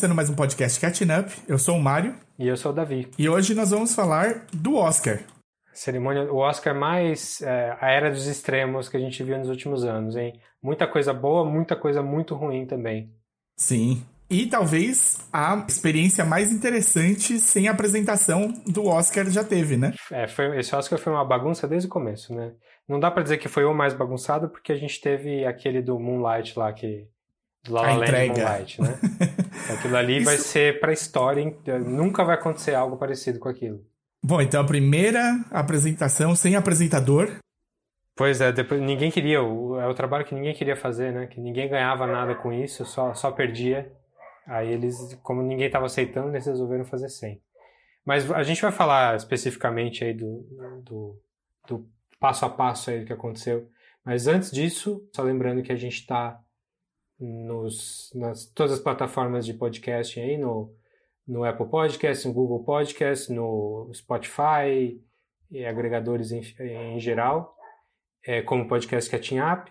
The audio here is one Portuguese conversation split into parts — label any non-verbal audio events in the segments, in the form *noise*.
começando mais um podcast Catching Up. Eu sou o Mário E eu sou o Davi. e hoje nós vamos falar do Oscar. Cerimônia, o Oscar mais é, a era dos extremos que a gente viu nos últimos anos, hein? Muita coisa boa, muita coisa muito ruim também. Sim. E talvez a experiência mais interessante sem apresentação do Oscar já teve, né? É, foi, esse Oscar foi uma bagunça desde o começo, né? Não dá pra dizer que foi o mais bagunçado, porque a gente teve aquele do Moonlight lá, que. Do La La Land. Moonlight, né? *laughs* Aquilo ali vai Isso- ser pra história, hein? nunca vai acontecer algo parecido com aquilo. Bom, então a primeira apresentação sem apresentador. Pois é, depois ninguém queria, é o trabalho que ninguém queria fazer, né? Que ninguém ganhava nada com isso, só, só perdia. Aí eles, como ninguém estava aceitando, eles resolveram fazer sem. Mas a gente vai falar especificamente aí do, do, do passo a passo aí que aconteceu. Mas antes disso, só lembrando que a gente está nos, nas todas as plataformas de podcast aí, no, no Apple Podcast, no Google Podcast, no Spotify e agregadores em, em geral é, como podcast Catching Up.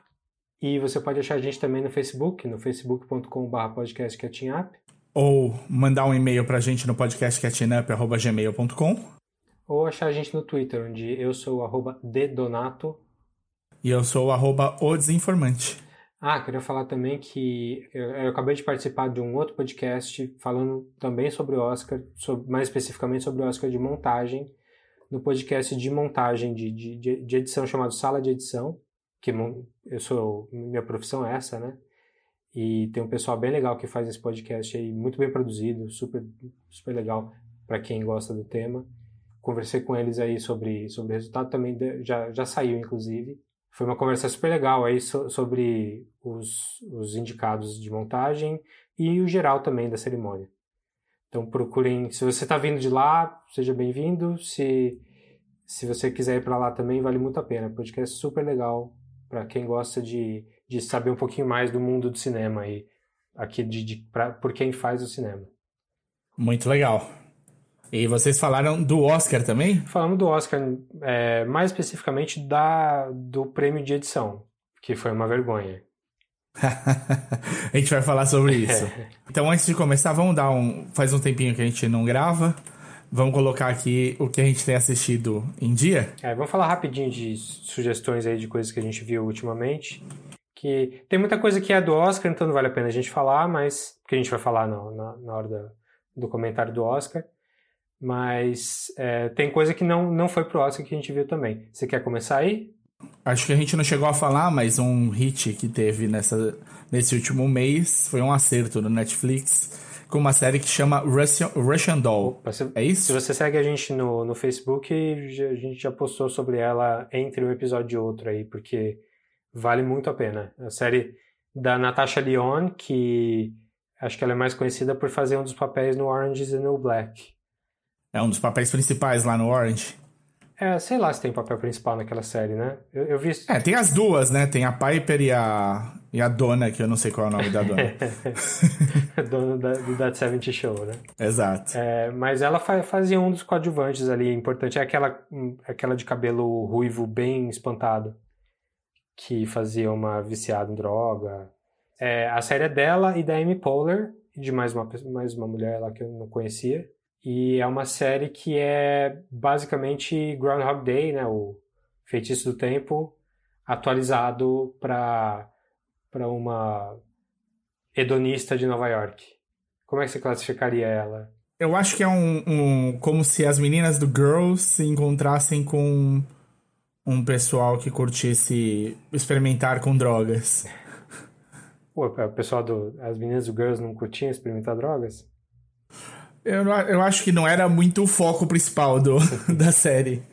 E você pode achar a gente também no Facebook, no facebook.com.br podcast Catching Up. Ou mandar um e-mail pra gente no podcastcatchingup.gmail.com. Ou achar a gente no Twitter, onde eu sou o arroba dedonato. E eu sou o arroba o desinformante. Ah, queria falar também que eu, eu acabei de participar de um outro podcast falando também sobre o Oscar, sobre- mais especificamente sobre o Oscar de montagem, no podcast de montagem de, de, de- edição chamado Sala de Edição, que eu sou, minha profissão é essa, né? E tem um pessoal bem legal que faz esse podcast aí, muito bem produzido, super, super legal para quem gosta do tema. Conversei com eles aí sobre, sobre o resultado, também já, já saiu, inclusive. Foi uma conversa super legal aí so- sobre os, os indicados de montagem e o geral também da cerimônia. Então procurem, se você está vindo de lá, seja bem-vindo. Se, se você quiser ir para lá também, vale muito a pena. Podcast super legal para quem gosta de, de saber um pouquinho mais do mundo do cinema aí, aqui de, de pra, por quem faz o cinema. Muito legal. E vocês falaram do Oscar também? Falamos do Oscar, é, mais especificamente da, do prêmio de edição, que foi uma vergonha. *laughs* a gente vai falar sobre isso. *laughs* Então, antes de começar, vamos dar um. Faz um tempinho que a gente não grava. Vamos colocar aqui o que a gente tem assistido em dia. É, vamos falar rapidinho de sugestões aí de coisas que a gente viu ultimamente. Que tem muita coisa que é do Oscar, então não vale a pena a gente falar, mas. que a gente vai falar no- na, na hora da- do comentário do Oscar. Mas é, tem coisa que não, não foi pro Oscar que a gente viu também. Você quer começar aí? Acho que a gente não chegou a falar, mas um hit que teve nessa, nesse último mês foi um acerto no Netflix com uma série que chama Russian, Russian Doll. Opa, se, É se isso? você segue a gente no, no Facebook, a gente já postou sobre ela entre um episódio e outro aí, porque vale muito a pena. A série da Natasha Lyonne, que acho que ela é mais conhecida por fazer um dos papéis no Orange is the New Black. É um dos papéis principais lá no Orange. É, sei lá se tem papel principal naquela série, né? Eu, eu vi... É, tem as duas, né? Tem a Piper e a, e a Dona, que eu não sei qual é o nome da *laughs* dona. dono da, do That 70 Show, né? Exato. É, mas ela fa- fazia um dos coadjuvantes ali, importante. É aquela, aquela de cabelo ruivo bem espantado, que fazia uma viciada em droga. É, a série é dela e da Amy Poehler, e de mais uma, mais uma mulher lá que eu não conhecia. E é uma série que é basicamente Groundhog Day, né? O Feitiço do Tempo, atualizado para uma hedonista de Nova York. Como é que você classificaria ela? Eu acho que é um, um- como se as meninas do Girls se encontrassem com um pessoal que curtisse experimentar com drogas. Pô, o pessoal do. As meninas do Girls não curtiam experimentar drogas? Eu, eu acho que não era muito o foco principal do, *laughs* da série.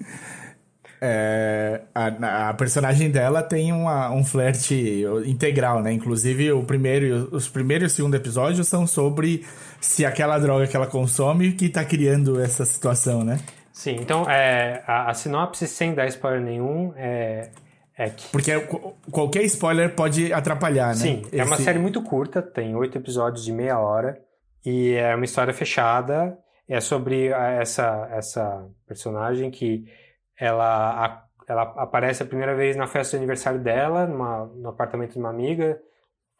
É, a, a personagem dela tem uma, um flerte integral, né? Inclusive, o primeiro, os primeiro e o segundo episódio são sobre se aquela droga que ela consome que tá criando essa situação, né? Sim, então é, a, a sinopse, sem dar spoiler nenhum, é, é que. Porque qu- qualquer spoiler pode atrapalhar, né? Sim, é uma Esse- série muito curta, tem oito episódios de meia hora, e é uma história fechada. É sobre a- essa, essa personagem que ela ela aparece a primeira vez na festa de aniversário dela, numa, no apartamento de uma amiga.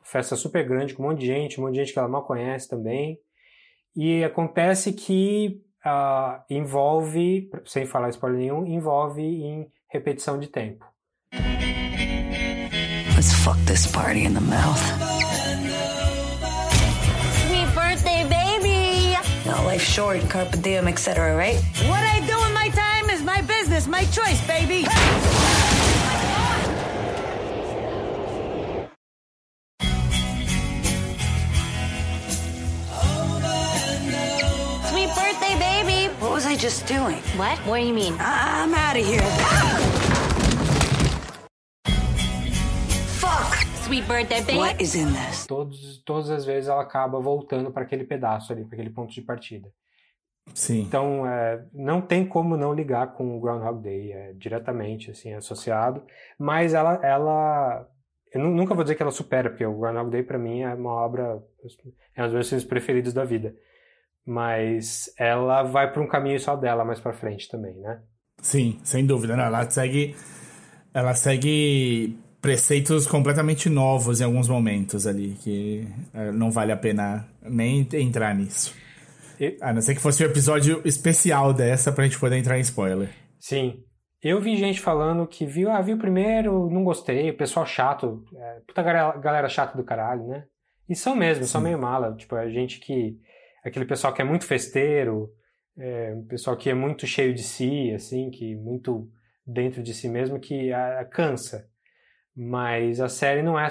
Festa super grande, com um monte de gente, um monte de gente que ela mal conhece também. E acontece que uh, envolve, sem falar spoiler nenhum, envolve em repetição de tempo. Let's fuck this party in the mouth. Life short, carpe diem, etc., right? What I do in my time is my business, my choice, baby! Sweet birthday, baby! What was I just doing? What? What do you mean? I- I'm out of here. Fuck! Sweet birthday, baby! What is in this? Todos, todas as vezes ela acaba voltando para aquele pedaço ali, para aquele ponto de partida. Sim. Então, é, não tem como não ligar com o Groundhog Day, é diretamente assim associado. Mas ela, ela, eu nu- nunca vou dizer que ela supera, porque o Groundhog Day para mim é uma obra, é um dos meus filmes preferidos da vida. Mas ela vai para um caminho só dela mais para frente também, né? Sim, sem dúvida. Não, ela segue. Ela segue preceitos completamente novos em alguns momentos ali, que eh, não vale a pena nem entrar nisso. E- A não ser que fosse um episódio especial dessa pra gente poder entrar em spoiler. Sim. Eu vi gente falando que viu, ah, vi o primeiro, não gostei, o pessoal chato, é, puta galera, galera chata do caralho, né? E são mesmo, são meio mala, tipo, é gente que, aquele pessoal que é muito festeiro, é, um pessoal que é muito cheio de si, assim, que muito dentro de si mesmo, que ah, cansa. Mas a série não é,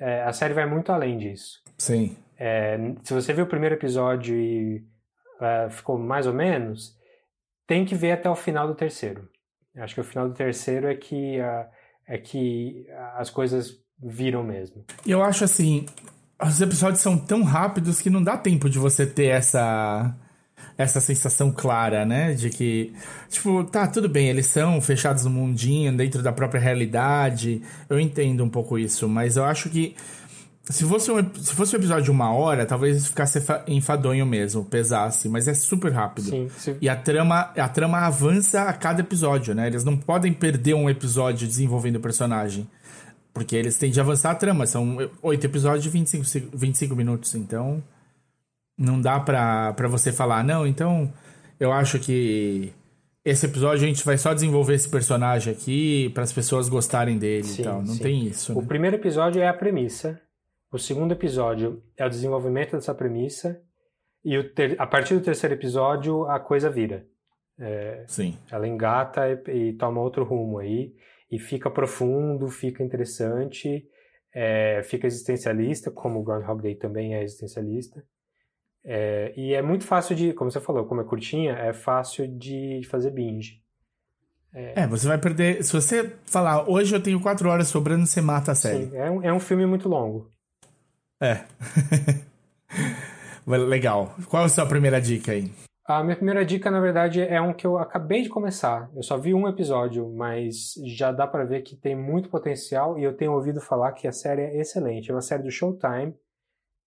é, a série vai muito além disso. Sim. É, se você viu o primeiro episódio e é, ficou mais ou menos, tem que ver até o final do terceiro. Eu Acho que o final do terceiro é que, é que as coisas viram mesmo. E eu acho assim, os episódios são tão rápidos que não dá tempo de você ter essa essa sensação clara, né, de que tipo, tá, tudo bem, eles são fechados no mundinho, dentro da própria realidade. Eu entendo um pouco isso, mas eu acho que se fosse um, se fosse um episódio de uma hora, talvez ficasse fa- enfadonho mesmo, pesasse, mas é super rápido. Sim, se- E a trama, a trama avança a cada episódio, né? Eles não podem perder um episódio desenvolvendo o personagem. Porque eles têm de avançar a trama. São oito episódios de 25, se- 25 minutos. Então, não dá pra, pra você falar, não, então eu acho que esse episódio a gente vai só desenvolver esse personagem aqui para as pessoas gostarem dele Sim, e tal. Não sim. tem isso, O né? primeiro episódio é a premissa, o segundo episódio é o desenvolvimento dessa premissa, e o ter- a partir do terceiro episódio a coisa vira. Sim. Ela engata e, e toma outro rumo aí, e fica profundo, fica interessante, é, fica existencialista, como o Groundhog Day também é existencialista. É, e é muito fácil de, como você falou, como é curtinha, é fácil de fazer binge. É, você vai perder. Se você falar, hoje eu tenho quatro horas sobrando, você mata a série. Sim, é um, é um filme muito longo. É. *laughs* Legal. Qual é a sua primeira dica aí? A minha primeira dica, na verdade, é um que eu acabei de começar. Eu só vi um episódio, mas já dá pra ver que tem muito potencial e eu tenho ouvido falar que a série é excelente. É uma série do Showtime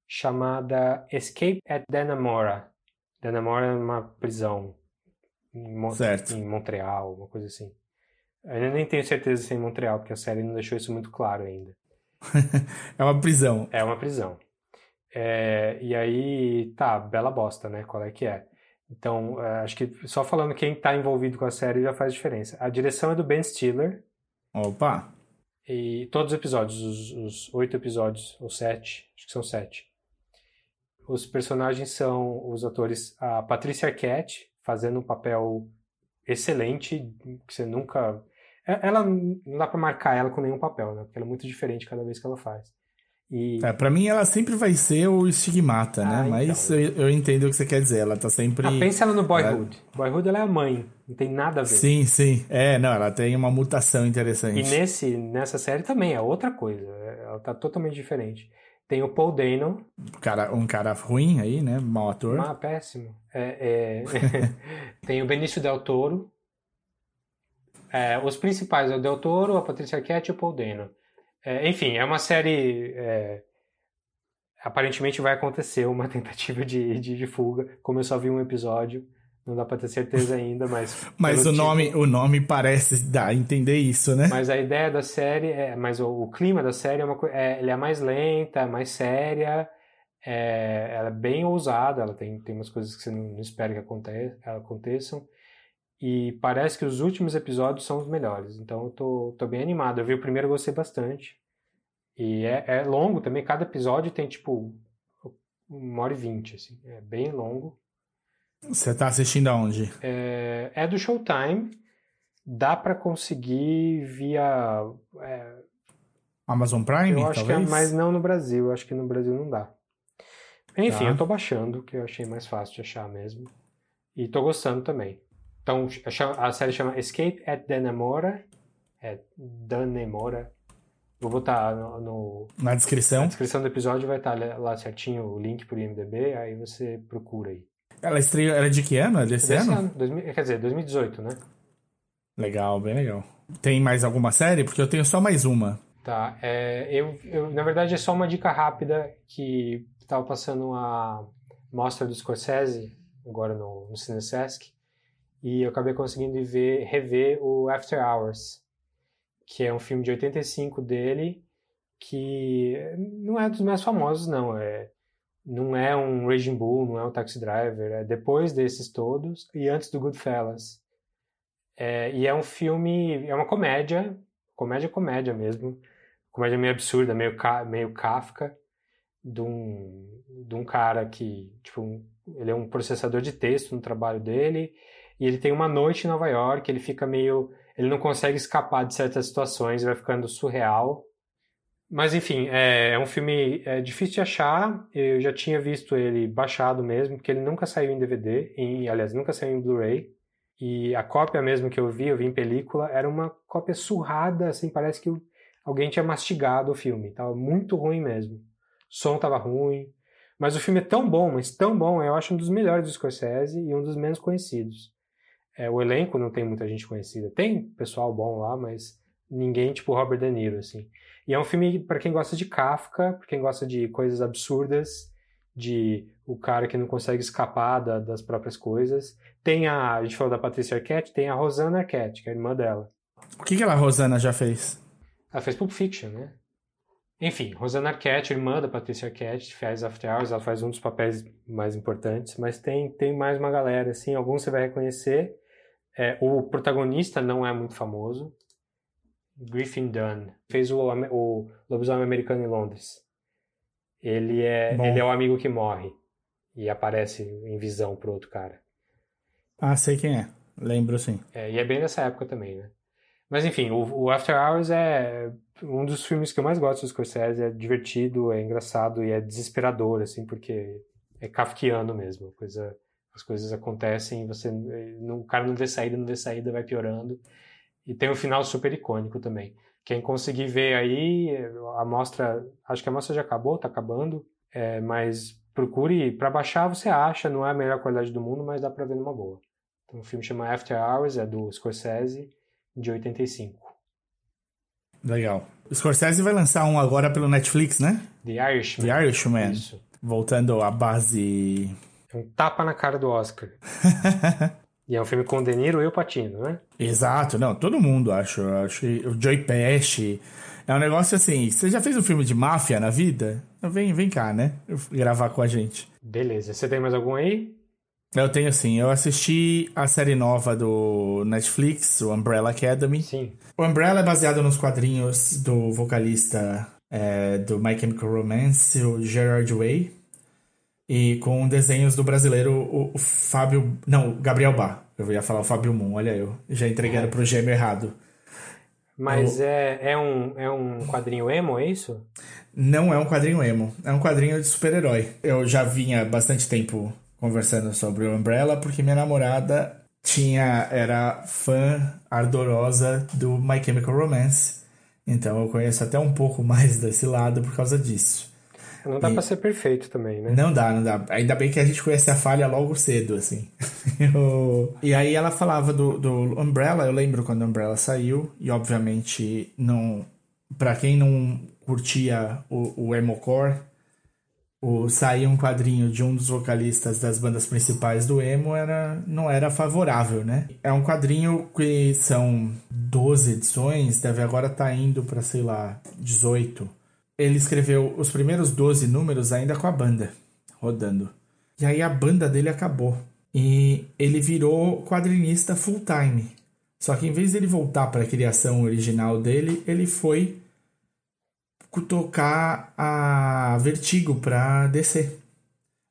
chamada Escape at Dannemora. Dannemora é uma prisão em, Mon Certo. em Montreal, uma coisa assim. Eu ainda nem tenho certeza se é em Montreal, porque a série não deixou isso muito claro ainda. *laughs* É uma prisão. É uma prisão. É, e aí, tá, bela bosta, né? Qual é que é? Então, é, acho que só falando quem tá envolvido com a série já faz diferença. A direção é do Ben Stiller Opa. e todos os episódios, os, os oito episódios, ou sete, acho que são sete. Os personagens são os atores, a Patrícia Arquette, fazendo um papel excelente, que você nunca... é- Ela, não dá pra marcar ela com nenhum papel, né? Porque ela é muito diferente cada vez que ela faz. E... É, pra mim ela sempre vai ser o estigmata, né? Ah, então. Mas eu, eu entendo o que você quer dizer. Ela tá sempre. Ah, pensa ela no Boyhood. Boyhood ela é a mãe, não tem nada a ver. Sim, sim. É, não, ela tem uma mutação interessante. E nesse, nessa série também é outra coisa. Ela tá totalmente diferente. Tem o Paul Dano, Um cara, um cara ruim aí, né? Mau ator. ah, péssimo. É, é... *laughs* tem o Benício Del Toro. É, os principais é o Del Toro, a Patrícia Arquette e o Paul Dano. É, enfim, é uma série. é, Aparentemente vai acontecer uma *laughs* tentativa de, de, de fuga. Como eu só vi um episódio, Não dá pra ter certeza ainda, mas. *laughs* Mas o nome, título- o nome parece dar a entender isso, né? Mas a ideia da série, é, mas o, o clima da série é uma coisa. É, ele é mais lenta, mais séria, é, ela é bem ousada, ela tem, tem umas coisas que você não, não espera que aconte, aconteçam. E parece que os últimos episódios são os melhores. Então eu tô, tô bem animado. Eu vi o primeiro e gostei bastante. E é, é longo também, cada episódio tem tipo uma hora e vinte, assim. É bem longo. Você tá assistindo aonde? É, é do Showtime. Dá pra conseguir via. é, Amazon Prime, eu acho que é, talvez? mas não no Brasil. Eu acho que no Brasil não dá. Enfim, Tá. eu tô baixando, que eu achei mais fácil de achar mesmo. E tô gostando também. Então, a série chama Escape at Danemora. É Danemora. Vou botar no, no- Na na descrição. descrição do episódio, vai estar lá certinho o link pro IMDB, aí você procura aí. Ela estreou, era de que ano? É desse, Desse ano? ano, 2000 quer dizer, 2018, né? Legal, bem legal. Tem mais alguma série? Porque eu tenho só mais uma. Tá, é, eu, eu, na verdade é só uma dica rápida que estava passando a mostra do Scorsese, agora no, no CineSesc, e eu acabei conseguindo ver, rever o After Hours, que é um filme de 85 dele, que não é dos mais famosos, não. É, não é um Raging Bull, não é um Taxi Driver, é depois desses todos e antes do Goodfellas. É, e é um filme, é uma comédia, comédia comédia mesmo, comédia meio absurda, meio, meio Kafka, de um, de um cara que, tipo, um- ele é um processador de texto no trabalho dele, e ele tem uma noite em Nova York, ele fica meio, ele não consegue escapar de certas situações, vai ficando surreal. Mas enfim, é, é um filme é, difícil de achar, eu já tinha visto ele baixado mesmo, porque ele nunca saiu em DVD, em, aliás, nunca saiu em Blu-ray, e a cópia mesmo que eu vi, eu vi em película, era uma cópia surrada, assim, parece que alguém tinha mastigado o filme. Tava muito ruim mesmo. O som tava ruim. Mas o filme é tão bom, mas tão bom, eu acho um dos melhores do Scorsese e um dos menos conhecidos. É, o elenco não tem muita gente conhecida. Tem pessoal bom lá, mas ninguém tipo Robert De Niro, assim. E é um filme para quem gosta de Kafka, para quem gosta de coisas absurdas, de o cara que não consegue escapar da- das próprias coisas. Tem a, a gente falou da Patrícia Arquette, tem a Rosanna Arquette, que é a irmã dela. O que, que a Rosana já fez? Ela fez Pulp Fiction, né? Enfim, Rosanna Arquette, irmã da Patrícia Arquette, faz After Hours, ela faz um dos papéis mais importantes, mas tem, tem mais uma galera, assim, alguns você vai reconhecer. É, o protagonista não é muito famoso, Griffin Dunn, fez o, o Lobisomem Americano em Londres. Ele é, Bom. ele é o amigo que morre e aparece em visão pro outro cara. Ah, sei quem é. Lembro sim. É, e é bem dessa época também, né? Mas enfim, o, o After Hours é um dos filmes que eu mais gosto do Scorsese. É divertido, é engraçado e é desesperador, assim, porque é kafkiano mesmo. Coisa, as coisas acontecem e você, não- o cara não vê saída, não vê saída, vai piorando. E tem um final super icônico também. Quem conseguir ver aí, a mostra, acho que a mostra já acabou, tá acabando, é, mas procure, para baixar você acha, não é a melhor qualidade do mundo, mas dá pra ver numa boa. Então, o filme chama After Hours, é do Scorsese, de 85. Legal. O Scorsese vai lançar um agora pelo Netflix, né? The Irishman. The Irishman. Isso. Voltando à base. É um tapa na cara do Oscar. *laughs* e é um filme com o De Niro e o Patino, né? Exato, não, todo mundo, acho. Acho o Joey Pesci. É um negócio assim. Você já fez um filme de máfia na vida? Vem, vem cá, né? Gravar com a gente. Beleza. Você tem mais algum aí? Eu tenho sim. Eu assisti a série nova do Netflix, o Umbrella Academy. Sim. O Umbrella é baseado nos quadrinhos do vocalista é, do My Chemical Romance, o Gerard Way. E com desenhos do brasileiro, o, o Fábio. Não, o Gabriel Bar. Eu ia falar o Fábio Moon, olha eu. Já entregando pro gêmeo errado. Mas é, é, um, é um quadrinho emo, é isso? Não é um quadrinho emo, é um quadrinho de super-herói. Eu já vinha bastante tempo conversando sobre o Umbrella porque minha namorada tinha era fã ardorosa do My Chemical Romance. Então eu conheço até um pouco *laughs* mais desse lado por causa disso. Não dá E- pra ser perfeito também, né? Não dá, não dá. Ainda bem que a gente conhece a falha logo cedo, assim. *laughs* Eu- E aí ela falava do, do Umbrella, eu lembro quando o Umbrella saiu, e obviamente não. Pra quem não curtia o, o emocore, o, sair um quadrinho de um dos vocalistas das bandas principais do emo era, não era favorável, né? É um quadrinho que são 12 edições, deve agora estar tá indo para sei lá, 18. Ele escreveu os primeiros 12 números ainda com a banda, rodando. E aí a banda dele acabou. E ele virou quadrinista full time. Só que em vez dele voltar para a criação original dele, ele foi tocar a Vertigo para descer.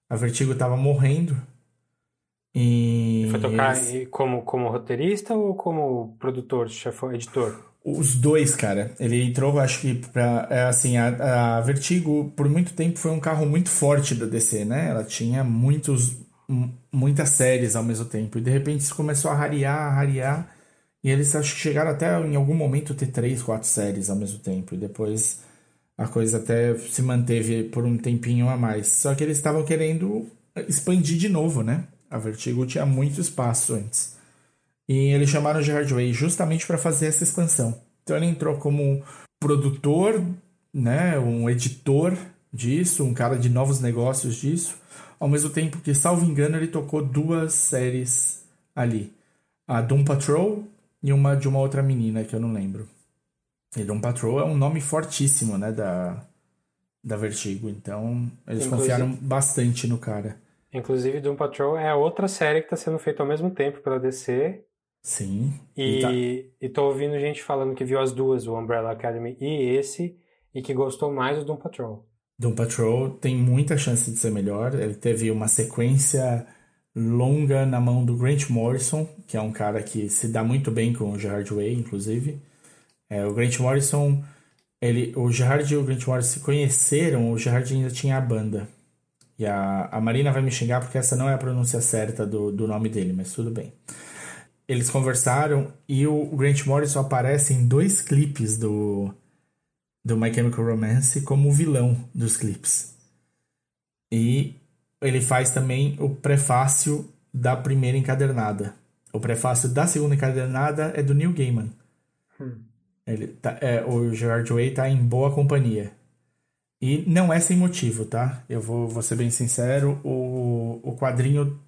A Vertigo tava morrendo. E Foi tocar eles... como, como roteirista ou como produtor, chefe, editor? Os dois, cara. Ele entrou, acho que pra. É, assim, a, a Vertigo, por muito tempo, foi um carro muito forte da DC, né? Ela tinha muitos, muitas séries ao mesmo tempo. E de repente isso começou a rarear, a rarear. E eles acho que chegaram até em algum momento ter três, quatro séries ao mesmo tempo. E depois a coisa até se manteve por um tempinho a mais. Só que eles estavam querendo expandir de novo, né? A Vertigo tinha muito espaço antes. E eles chamaram o Gerard Way justamente para fazer essa expansão. Então ele entrou como produtor, né, um editor disso, um cara de novos negócios disso, ao mesmo tempo que, salvo engano, ele tocou duas séries ali. A Doom Patrol e uma de uma outra menina que eu não lembro. E Doom Patrol é um nome fortíssimo, né, da, da Vertigo. Então, eles Inclusive- confiaram bastante no cara. Inclusive, Doom Patrol é outra série que está sendo feita ao mesmo tempo pela DC. Sim. E, tá- e tô ouvindo gente falando que viu as duas, o Umbrella Academy e esse, e que gostou mais do Doom Patrol. Doom Patrol tem muita chance de ser melhor. Ele teve uma sequência longa na mão do Grant Morrison, que é um cara que se dá muito bem com o Gerard Way, inclusive. É, o Grant Morrison, ele, o Gerard e o Grant Morrison se conheceram, o Gerard ainda tinha a banda. E a, a Marina vai me xingar porque essa não é a pronúncia certa do, do nome dele, mas tudo bem. Eles conversaram e o Grant Morrison aparece em dois clipes do, do My Chemical Romance como o vilão dos clipes. E ele faz também o prefácio da primeira encadernada. O prefácio da segunda encadernada é do Neil Gaiman. Ele tá, é, o Gerard Way tá em boa companhia. E não é sem motivo, tá? Eu vou, vou ser bem sincero, o, o quadrinho,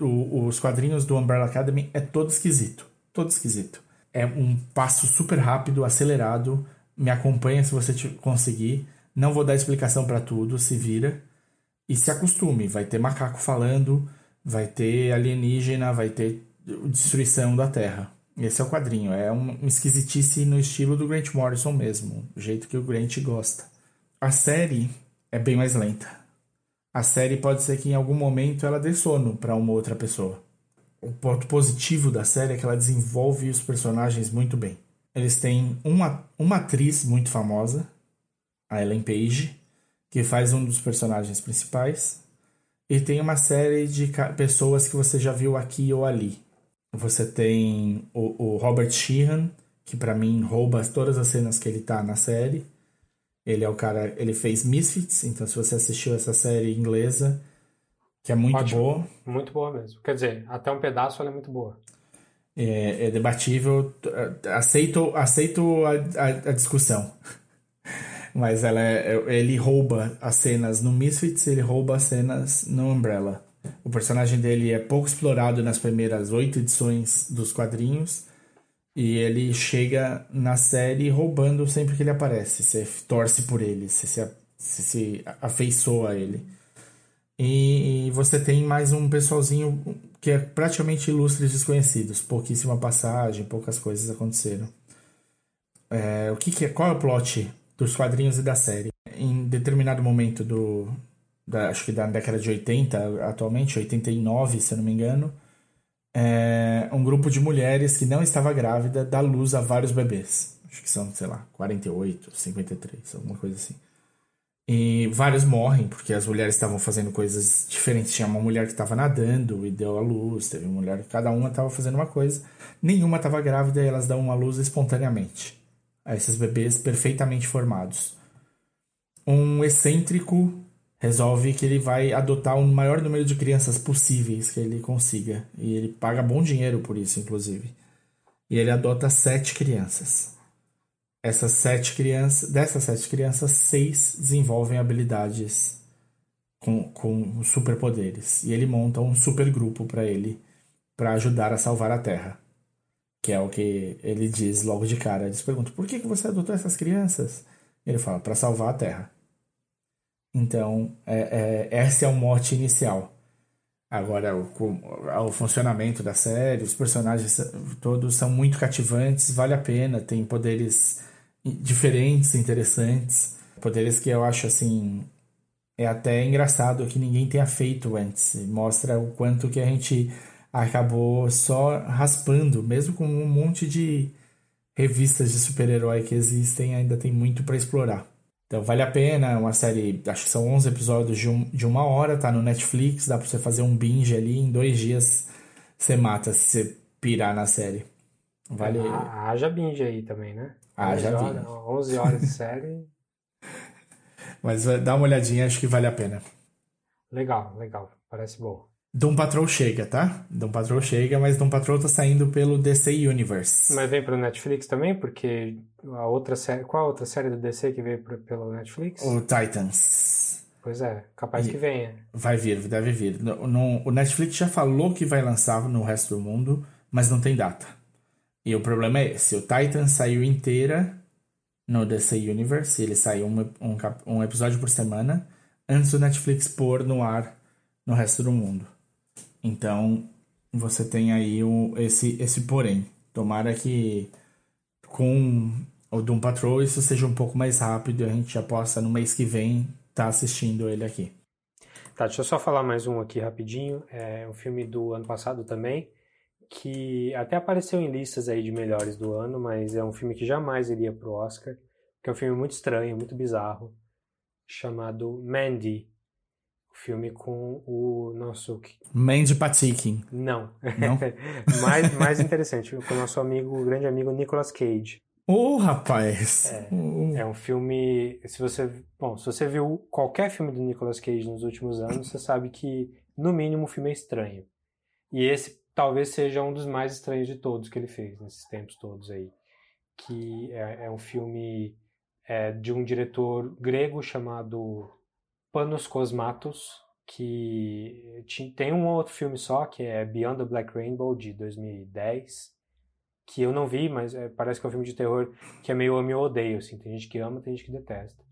o- os quadrinhos do Umbrella Academy é todo esquisito. Todo esquisito. É um passo super rápido, acelerado. Me acompanha se você conseguir. Não vou dar explicação pra tudo, se vira. E se acostume, vai ter macaco falando, vai ter alienígena, vai ter destruição da Terra. Esse é o quadrinho, é um, um esquisitice no estilo do Grant Morrison mesmo, do jeito que o Grant gosta. A série é bem mais lenta. A série pode ser que em algum momento ela dê sono para uma outra pessoa. O ponto positivo da série é que ela desenvolve os personagens muito bem. Eles têm uma, uma atriz muito famosa, a Ellen Page, que faz um dos personagens principais. E tem uma série de pessoas que você já viu aqui ou ali. Você tem o, o Robert Sheehan, que pra mim rouba todas as cenas que ele tá na série. Ele é o cara, ele fez Misfits, então se você assistiu essa série inglesa, que é muito Ótimo. boa, Muito boa mesmo. Quer dizer, até um pedaço ela é muito boa. é, é debatível, aceito, aceito a, a, a discussão. *laughs* Mas ela é- é- ele rouba as cenas no Misfits, ele rouba as cenas no Umbrella. O personagem dele é pouco explorado nas primeiras oito edições dos quadrinhos. E ele chega na série roubando sempre que ele aparece. Você torce por ele, você se, você se afeiçoa a ele. E, e você tem mais um pessoalzinho que é praticamente ilustres desconhecidos. Pouquíssima passagem, poucas coisas aconteceram. É, o que, que é? Qual é o plot dos quadrinhos e da série? Em determinado momento do. Da, acho que da década de 80, atualmente, 89, se eu não me engano. É, um grupo de mulheres que não estava grávida dá luz a vários bebês. Acho que são, sei lá, 48, 53, alguma coisa assim. E vários morrem, porque as mulheres estavam fazendo coisas diferentes. Tinha uma mulher que estava nadando e deu a luz, teve uma mulher, cada uma estava fazendo uma coisa. Nenhuma estava grávida e elas dão uma luz espontaneamente a esses bebês perfeitamente formados. Um excêntrico resolve que ele vai adotar o maior número de crianças possíveis que ele consiga. E ele paga bom dinheiro por isso, inclusive. E ele adota sete crianças. Essas sete crianças, dessas sete crianças, seis desenvolvem habilidades com, com superpoderes. E ele monta um supergrupo para ele, para ajudar a salvar a Terra. Que é o que ele diz logo de cara. Eles perguntam: por que, que você adotou essas crianças? Ele fala: para salvar a Terra. Então, é, é, esse é o mote inicial. Agora, o, o funcionamento da série, os personagens todos são muito cativantes, vale a pena, tem poderes diferentes, interessantes, poderes que eu acho assim é até engraçado que ninguém tenha feito antes. Mostra o quanto que a gente acabou só raspando, mesmo com um monte de revistas de super-herói que existem, ainda tem muito para explorar. Então vale a pena, é uma série, acho que são 11 episódios de, um, de uma hora, tá no Netflix, dá pra você fazer um binge ali, em dois dias você mata se você pirar na série. Vale... Ah, haja binge aí também, né? Haja 11 horas, 11 horas de *laughs* série. Mas dá uma olhadinha, acho que vale a pena. Legal, legal, parece bom. Doom Patrol chega, tá? Doom Patrol chega, mas Doom Patrol tá saindo pelo DC Universe. Mas vem pro Netflix também, porque a outra série. Qual a outra série do DC que veio pro, pelo Netflix? O Titans. Pois é, capaz E- que venha. Vai vir, deve vir. No, no- o Netflix já falou que vai lançar no resto do mundo, mas não tem data. E o problema é esse: o Titans saiu inteira no DC Universe, ele saiu um, um, um episódio por semana, antes do Netflix pôr no ar no resto do mundo. Então, você tem aí o, esse, esse porém. Tomara que com o Doom Patrol isso seja um pouco mais rápido e a gente já possa, no mês que vem, estar assistindo ele aqui. Tá, deixa eu só falar mais um aqui rapidinho. É um filme do ano passado também, que até apareceu em listas aí de melhores do ano, mas é um filme que jamais iria pro Oscar, que é um filme muito estranho, muito bizarro, chamado Mandy. Filme com o nosso. Mandy Patinkin. Não. Não? *laughs* mais, mais interessante, com o nosso amigo, grande amigo Nicolas Cage. Ô, rapaz! Ô, É um filme. Se você. Bom, se você viu qualquer filme do Nicolas Cage nos últimos anos, você sabe que, no mínimo, o filme é estranho. E esse talvez seja um dos mais estranhos de todos que ele fez nesses tempos todos aí. Que é, é um filme é, de um diretor grego chamado Panos Cosmatos, que tem um outro filme só, que é Beyond the Black Rainbow, de 2010, que eu não vi, mas é, parece que é um filme de terror que é meio amo e odeio, assim. Tem gente que ama, tem gente que detesta.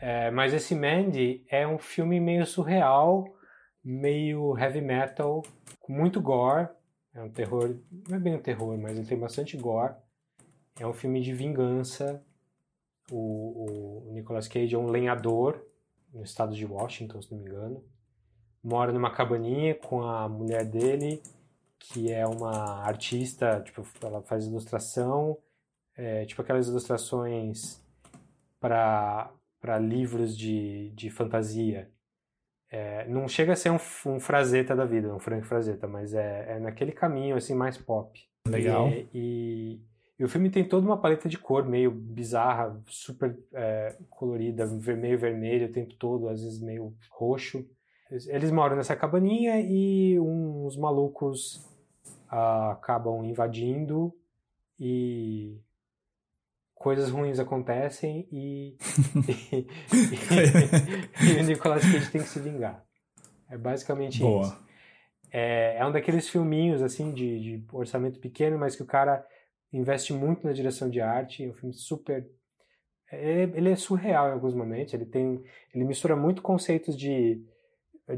É, mas esse Mandy é um filme meio surreal, meio heavy metal, com muito gore. É um terror, não é bem um terror, mas ele tem bastante gore. É um filme de vingança. O, o Nicolas Cage é um lenhador no estado de Washington, se não me engano. Mora numa cabaninha com a mulher dele, que é uma artista, tipo, ela faz ilustração, é, tipo aquelas ilustrações para livros de, de fantasia. É, não chega a ser um, um Frazetta da vida, um Frank Frazetta, mas é, é naquele caminho assim mais pop. Legal. E, e, e o filme tem toda uma paleta de cor meio bizarra, super é, colorida, vermelho, vermelho o tempo todo, às vezes meio roxo. Eles, moram nessa cabaninha e uns malucos ah, acabam invadindo e coisas ruins acontecem e, *laughs* e, e o Nicolas Cage tem que se vingar. É basicamente isso. Boa. É, é um daqueles filminhos assim de, de orçamento pequeno, mas que o cara investe muito na direção de arte. É um filme super. é- ele é surreal em alguns momentos. Ele tem, ele mistura muito conceitos de,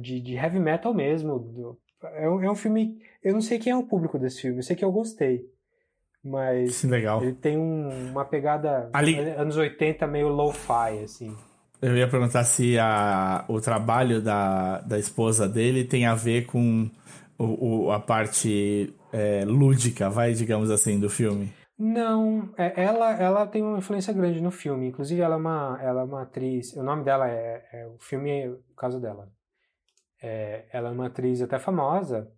de, de heavy metal mesmo. do- é, um, é um filme. Eu não sei quem é o público desse filme. Eu sei que eu gostei, mas legal. ele tem um- uma pegada Ali- anos 80 meio lo-fi assim. Eu ia perguntar se a, o trabalho da, da esposa dele tem a ver com o, o- a parte é, lúdica, vai, digamos assim, do filme. Não, é- ela, ela tem uma influência grande no filme. Inclusive, ela é uma, ela é uma atriz. O nome dela é, é- o filme é o caso dela. É, ela é uma atriz até famosa,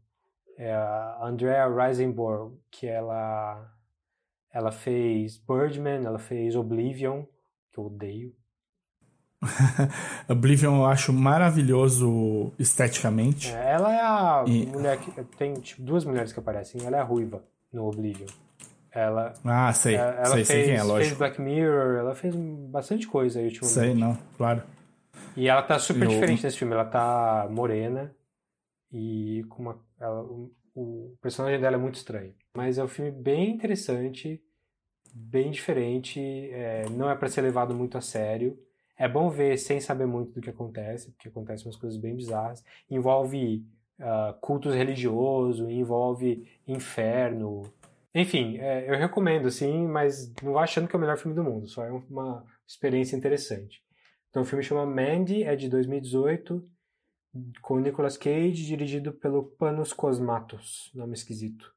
é a Andrea Riseborough, que ela, ela fez Birdman, ela fez Oblivion, que eu odeio. *laughs* Oblivion eu acho maravilhoso esteticamente. É, ela é a E- mulher que tem tipo, duas mulheres que aparecem. Ela é a ruiva no Oblivion. Ela, Ah, sei. É, ela sei, fez, sei quem é, fez lógico. Black Mirror, ela fez bastante coisa aí ultimamente. Sei, não, claro. E ela tá super Eu- diferente nesse filme. Ela tá morena e com uma. ela- o, o personagem dela é muito estranho. Mas é um filme bem interessante, bem diferente. é, não é pra ser levado muito a sério. É bom ver sem saber muito do que acontece, porque acontecem umas coisas bem bizarras. Envolve ah, cultos religiosos, envolve inferno. Enfim, é, eu recomendo, assim, mas não vá achando que é o melhor filme do mundo. Só é uma experiência interessante. Então o filme chama Mandy, é de 2018, com Nicolas Cage, dirigido pelo Panos Cosmatos. Nome esquisito.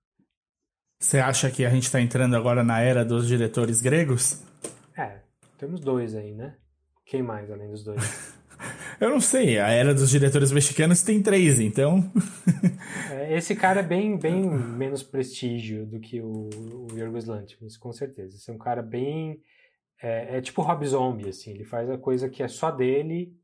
Você acha que a gente tá entrando agora na era dos diretores gregos? É, temos dois aí, né? Quem mais além dos dois? *laughs* Eu não sei, a era dos diretores mexicanos tem três, então. É, esse cara é bem, bem *laughs* menos prestígio do que o, o Yorgos Lanthimos, com certeza. Esse é um cara bem... É, é tipo Rob Zombie, assim. Ele faz a coisa que é só dele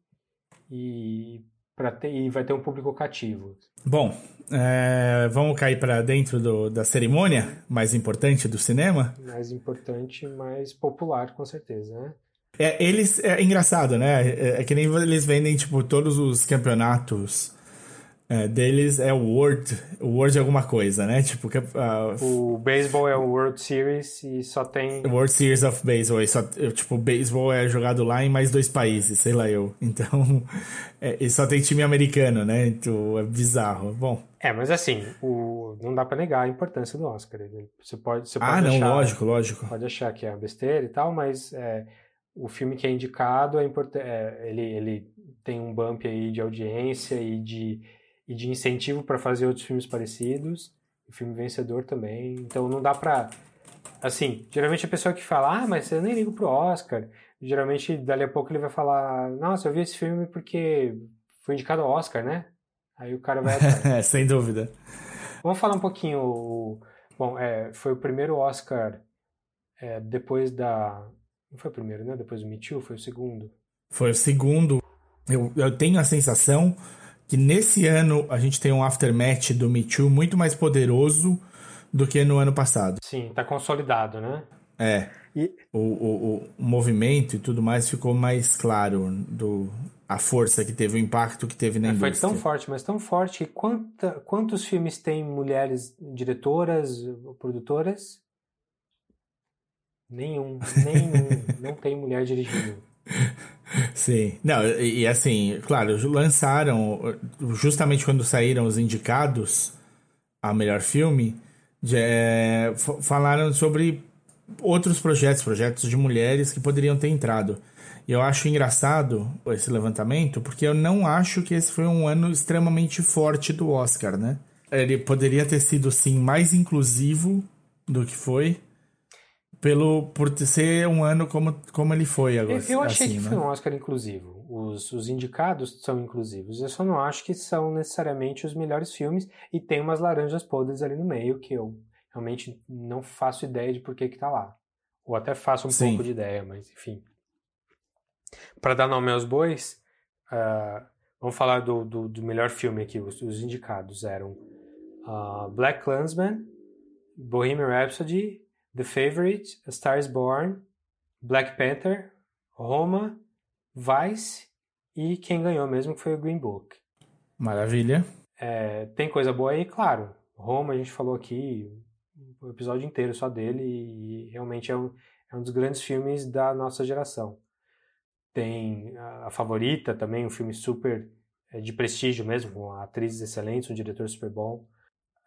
e, pra ter, e vai ter um público cativo. Bom, é, vamos cair pra dentro do- da cerimônia mais importante do cinema. Mais importante, mais popular, com certeza, né? É, eles, é engraçado, né? É, é que nem eles vendem, tipo, todos os campeonatos é, deles é o World, o World alguma coisa, né? Tipo, ah, O beisebol é o World Series e só tem... World Series of Baseball. E só, tipo, beisebol é jogado lá em mais dois países, sei lá eu. *laughs* Então, é, e só tem time americano, né? Então, é bizarro. Bom, É, mas assim, o... não dá pra negar a importância do Oscar. Você pode, você pode ah, não, achar... lógico, lógico. pode achar que é uma besteira e tal, mas é, o filme que é indicado é importante. ele, ele tem um bump aí de audiência e de, e de incentivo para fazer outros filmes parecidos. O filme vencedor também. Então não dá pra. Assim, geralmente a pessoa que fala, ah, mas eu nem ligo pro Oscar. Geralmente, dali a pouco ele vai falar, nossa, eu vi esse filme porque foi indicado ao Oscar, né? Aí o cara vai. *laughs* É, sem dúvida. Vamos falar um pouquinho. o- Bom, é, foi o primeiro Oscar é, depois da. Não foi o primeiro, né? Depois do Me Too, foi o segundo. Foi o segundo. Eu, eu tenho a sensação que nesse ano a gente tem um aftermath do Me Too muito mais poderoso do que no ano passado. Sim, tá consolidado, né? É. E- O, o, o movimento e tudo mais ficou mais claro do a força que teve, o impacto que teve na É, foi indústria. tão forte, mas tão forte que quanta, quantos filmes tem mulheres diretoras, produtoras? Nenhum, nenhum. *laughs* não tem mulher dirigindo. Sim. Não, e, e assim, claro, lançaram, justamente quando saíram os indicados a melhor filme, de- é, falaram sobre outros projetos, projetos de mulheres que poderiam ter entrado. E eu acho engraçado esse levantamento, porque eu não acho que esse foi um ano extremamente forte do Oscar, né? Ele poderia ter sido, sim, mais inclusivo do que foi, pelo, por ser um ano como, como ele foi agora. eu achei assim, que né? foi um Oscar inclusivo. Os, os indicados são inclusivos. Eu só não acho que são necessariamente os melhores filmes e tem umas laranjas podres ali no meio que eu realmente não faço ideia de por que que tá lá. Ou até faço um Sim. pouco de ideia, mas enfim. Para dar nome aos bois, ah, vamos falar do, do, do melhor filme aqui. Os, os indicados eram ah, Black Klansman, Bohemian Rhapsody, The Favorite, A Star is Born, Black Panther, Roma, Vice e quem ganhou mesmo foi o Green Book. Maravilha. É, tem coisa boa aí, claro. Roma a gente falou aqui o episódio inteiro só dele e, realmente é um, é um dos grandes filmes da nossa geração. Tem a, a Favorita também, um filme super é, de prestígio mesmo, com atrizes excelentes, um diretor super bom.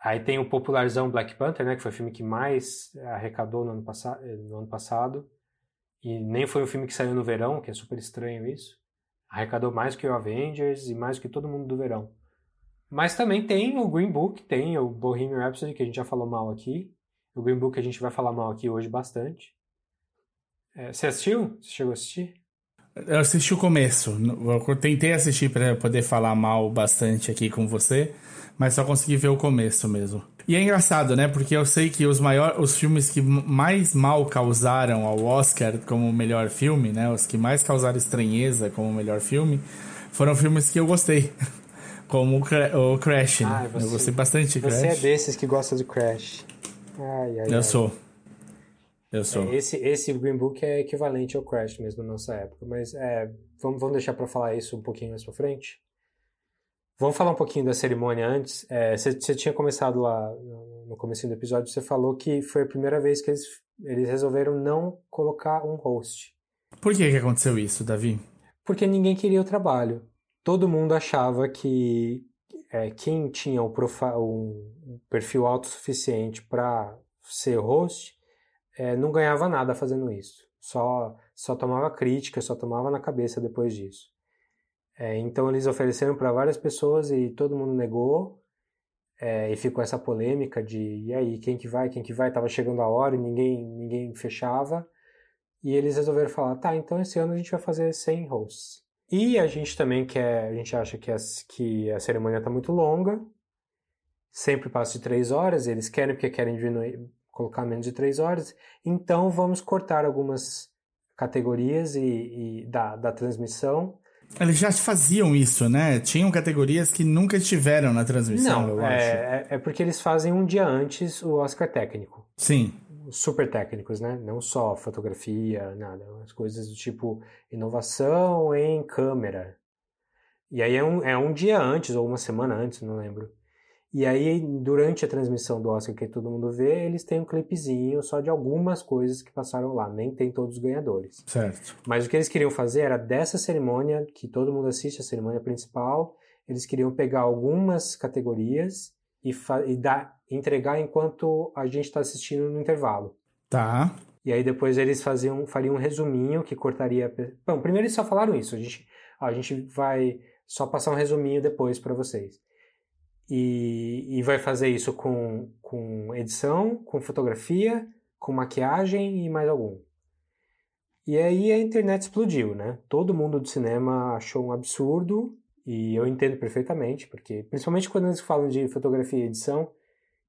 Aí tem o popularzão Black Panther, né, que foi o filme que mais arrecadou no ano, no ano passado. E nem foi um filme que saiu no verão, que é super estranho isso. Arrecadou mais que o Avengers e mais que todo mundo do verão. Mas também tem o Green Book, tem o Bohemian Rhapsody, que a gente já falou mal aqui. O Green Book a gente vai falar mal aqui hoje bastante. É, você assistiu? Você chegou a assistir? Eu assisti o começo. Eu tentei assistir para poder falar mal bastante aqui com você, mas só consegui ver o começo mesmo. E é engraçado, né? Porque eu sei que os maiores, os filmes que mais mal causaram ao Oscar como melhor filme, né? Os que mais causaram estranheza como melhor filme, foram filmes que eu gostei. *laughs* Como o, Cra- o Crash, né? Você- eu gostei bastante de Você é Crash. desses que gosta do Crash. Ai, ai, Eu ai. sou. Eu sou. É, esse, esse Green Book é equivalente ao Crash mesmo na nossa época, mas é, vamos, vamos deixar para falar isso um pouquinho mais para frente. Vamos falar um pouquinho da cerimônia antes. É, você, você tinha começado lá no, começo do episódio, você falou que foi a primeira vez que eles, eles resolveram não colocar um host. Por que, que aconteceu isso, Davi? Porque ninguém queria o trabalho. Todo mundo achava que é, quem tinha o um perfil autossuficiente para ser host é, não ganhava nada fazendo isso. Só, só tomava crítica, só tomava na cabeça depois disso. É, então eles ofereceram para várias pessoas e todo mundo negou. É, e ficou essa polêmica de e aí, quem que vai, quem que vai? Tava chegando a hora e ninguém, ninguém fechava. E eles resolveram falar, tá, então esse ano a gente vai fazer 100 hosts. E a gente também quer, a gente acha que a, que a cerimônia está muito longa, sempre passa de três horas, eles querem porque querem diminuir, colocar menos de três horas, então vamos cortar algumas categorias e, e da, da transmissão. Eles já faziam isso, né? Tinham categorias que nunca estiveram na transmissão, eu Não, acho. é, é- é porque eles fazem um dia antes o Oscar técnico. Sim. super técnicos, né? Não só fotografia, nada. As coisas do tipo inovação em câmera. E aí é um, é um dia antes, ou uma semana antes, não lembro. E aí, durante a transmissão do Oscar que todo mundo vê, eles têm um clipezinho só de algumas coisas que passaram lá. Nem tem todos os ganhadores. Certo. Mas o que eles queriam fazer era dessa cerimônia, que todo mundo assiste, a cerimônia principal, eles queriam pegar algumas categorias e, e dar, entregar enquanto a gente está assistindo no intervalo. Tá. E aí depois eles faziam, fariam um resuminho que cortaria. Bom, primeiro eles só falaram isso. A gente, ó, a gente vai só passar um resuminho depois para vocês. E, e vai fazer isso com, com edição, com fotografia, com maquiagem e mais algum. E aí a internet explodiu, né? Todo mundo do cinema achou um absurdo e eu entendo perfeitamente, porque principalmente quando eles falam de fotografia e edição,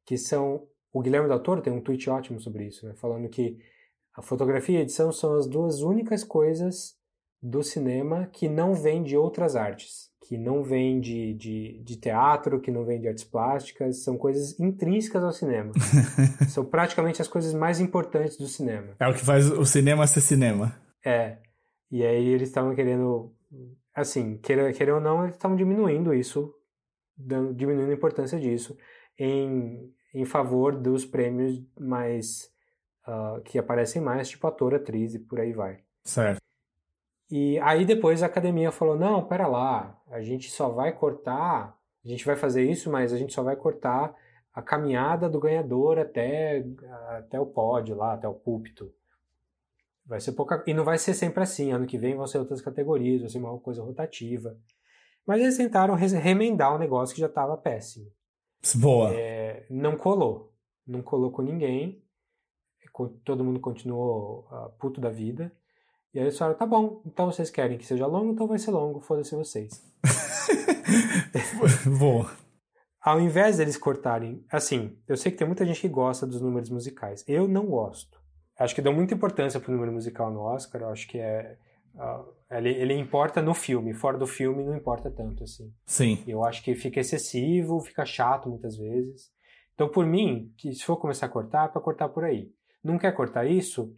que são o Guilherme Del Toro tem um tweet ótimo sobre isso, né? Falando que a fotografia e a edição são as duas únicas coisas do cinema que não vêm de outras artes, que não vêm de, de, de teatro, que não vêm de artes plásticas, são coisas intrínsecas ao cinema. *laughs* são praticamente as coisas mais importantes do cinema. É o que faz o cinema ser cinema. É. E aí eles estavam querendo, assim, queira, queira ou não, eles estavam diminuindo isso, dando, diminuindo a importância disso em, em favor dos prêmios mais ah, que aparecem mais, tipo ator, atriz e por aí vai. Certo. E aí depois a academia falou: não, pera lá, a gente só vai cortar, a gente vai fazer isso, mas a gente só vai cortar a caminhada do ganhador até, até o pódio lá, até o púlpito. Vai ser pouca. E não vai ser sempre assim. Ano que vem vão ser outras categorias, vai ser uma coisa rotativa. Mas eles tentaram remendar um negócio que já estava péssimo. Boa. É, não colou. Não colou com ninguém. Todo mundo continuou ah, puto da vida. E aí eles falaram, tá bom, então vocês querem que seja longo, então vai ser longo, foda-se vocês. *laughs* Boa. Ao invés deles cortarem, assim, eu sei que tem muita gente que gosta dos números musicais. Eu não gosto. Acho que dão muita importância pro número musical no Oscar. Eu acho que é. ah, ele, ele importa no filme. Fora do filme não importa tanto, assim. Sim. Eu acho que fica excessivo, fica chato muitas vezes. Então, por mim, que se for começar a cortar, é para cortar por aí. Não quer cortar isso?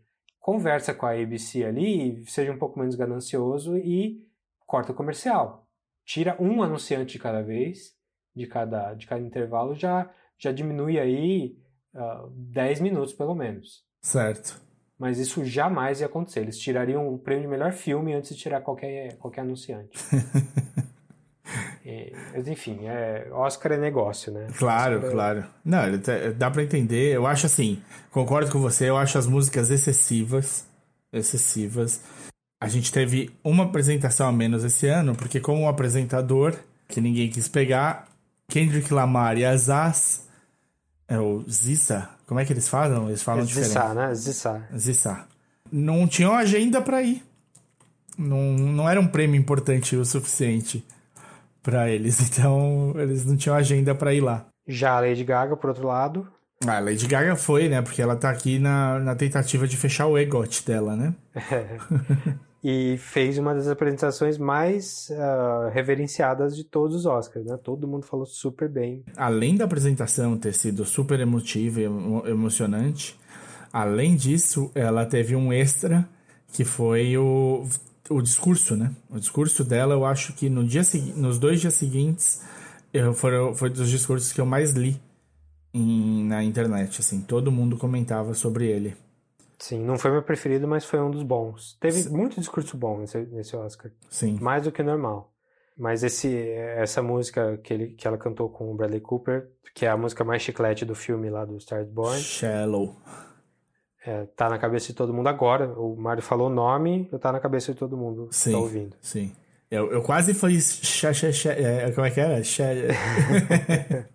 Conversa com a ABC ali, seja um pouco menos ganancioso e corta o comercial. Tira um anunciante de cada vez, de cada, de cada intervalo, já, já diminui aí ah, 10 minutos pelo menos. Certo. Mas isso jamais ia acontecer. Eles tirariam o prêmio de melhor filme antes de tirar qualquer, qualquer anunciante. *laughs* É, mas enfim, é, Oscar é negócio, né? Claro, Oscar é- claro. Não, te- dá pra entender. Eu acho assim, concordo com você, eu acho as músicas excessivas. Excessivas. A gente teve uma apresentação a menos esse ano, porque como um apresentador que ninguém quis pegar, Kendrick Lamar e Azaz, é o Zissa, como é que eles falam? Eles falam É diferente. Zissá, né? Zissá. Zissa. Não tinham agenda pra ir. Não, não era um prêmio importante o suficiente pra eles, *laughs* então eles não tinham agenda pra ir lá. Já a Lady Gaga, por outro lado. Ah, a Lady Gaga foi, né? Porque ela tá aqui na, na tentativa de fechar o EGOT dela, né? *laughs* e fez uma das apresentações mais ah, reverenciadas de todos os Oscars, né? Todo mundo falou super bem. Além da apresentação ter sido super emotiva e emo- emocionante, Além disso, ela teve um extra que foi o, o discurso, né? O discurso dela, eu acho que no dia, nos dois dias seguintes, eu, foram, foi dos discursos que eu mais li em- na internet, assim. Todo mundo comentava sobre ele. Sim, não foi meu preferido, mas foi um dos bons. Teve muito discurso bom nesse, nesse Oscar. Sim. Mais do que normal. Mas esse, essa música que, ele, que ela cantou com o Bradley Cooper, que é a música mais chiclete do filme lá do Star Born, Shallow. É, tá na cabeça de todo mundo agora. O Mário falou o nome, tá na cabeça de todo mundo que Sim. tá ouvindo. Sim. Eu, eu quase fiz. Xa, xa, xa, é, como é que era? Xa, *laughs*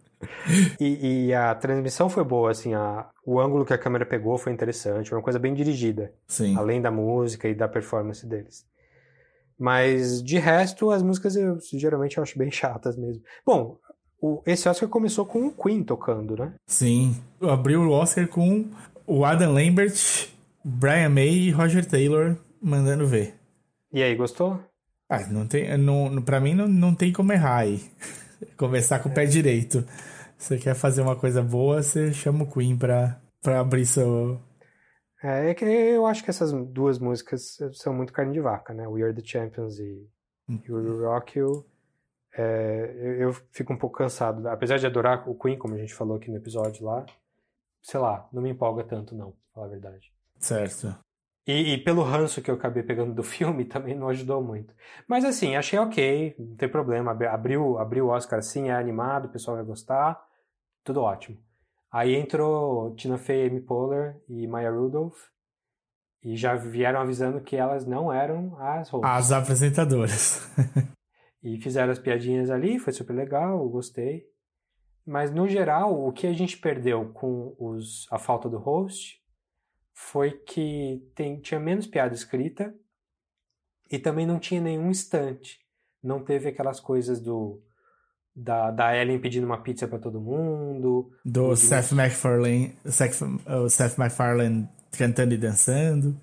E, e a transmissão foi boa, assim, a, o ângulo que a câmera pegou foi interessante, foi uma coisa bem dirigida, Sim. além da música e da performance deles. Mas de resto, as músicas eu geralmente eu acho bem chatas mesmo. Bom, o, esse Oscar começou com o Queen tocando, né? Sim. Abriu o Oscar com o Adam Lambert, Brian May e Roger Taylor mandando ver. E aí, gostou? Ah, não tem. Não, pra mim não, não tem como errar aí. *laughs* Começar com o pé direito. Você quer fazer uma coisa boa, você chama o Queen pra, pra abrir seu. É, é que eu acho que essas duas músicas são muito carne de vaca, né? We Are The Champions e You Will Rock You. É, eu, eu fico um pouco cansado. Apesar de adorar o Queen, como a gente falou aqui no episódio lá, sei lá, não me empolga tanto não, pra falar a verdade. Certo. E, e pelo ranço que eu acabei pegando do *laughs* filme, também não ajudou muito. Mas assim, achei ok, não tem problema. Abri- Abriu, abriu o Oscar assim, é animado, o pessoal vai gostar, tudo ótimo. Aí entrou Tina Fey, Amy Poehler e Maya Rudolph, e já vieram avisando que elas não eram as hosts. As apresentadoras. *laughs* E fizeram as piadinhas ali, foi super legal, gostei. Mas no geral, o que a gente perdeu com os, a falta do host foi que tem, tinha menos piada escrita e também não tinha nenhum instante. Não teve aquelas coisas do da, da Ellen pedindo uma pizza pra todo mundo. Do o Seth MacFarlane. Seth, o Seth MacFarlane cantando e dançando.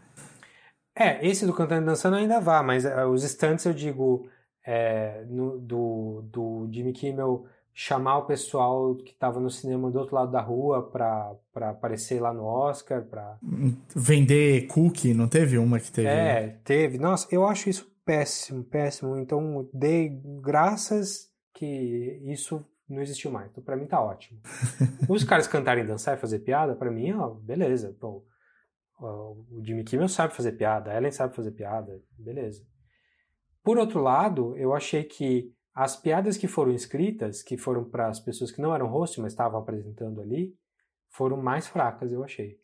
É, esse do Cantando e Dançando ainda vá, mas eh, os stunts eu digo é, no- do, do Jimmy Kimmel chamar o pessoal que estava no cinema do outro lado da rua pra, pra aparecer lá no Oscar, pra... Vender cookie, não teve uma que teve? É, teve. Nossa, eu acho isso péssimo, péssimo. Então, dei graças que isso não existiu mais. Então, pra mim tá ótimo. *laughs* Os caras cantarem, dançar e fazer piada, pra mim, ó, beleza. Ó, o Jimmy Kimmel sabe fazer piada, a Ellen sabe fazer piada, beleza. Por outro lado, eu achei que as piadas que foram escritas, que foram para as pessoas que não eram host, mas estavam apresentando ali, foram mais fracas, eu achei. Eu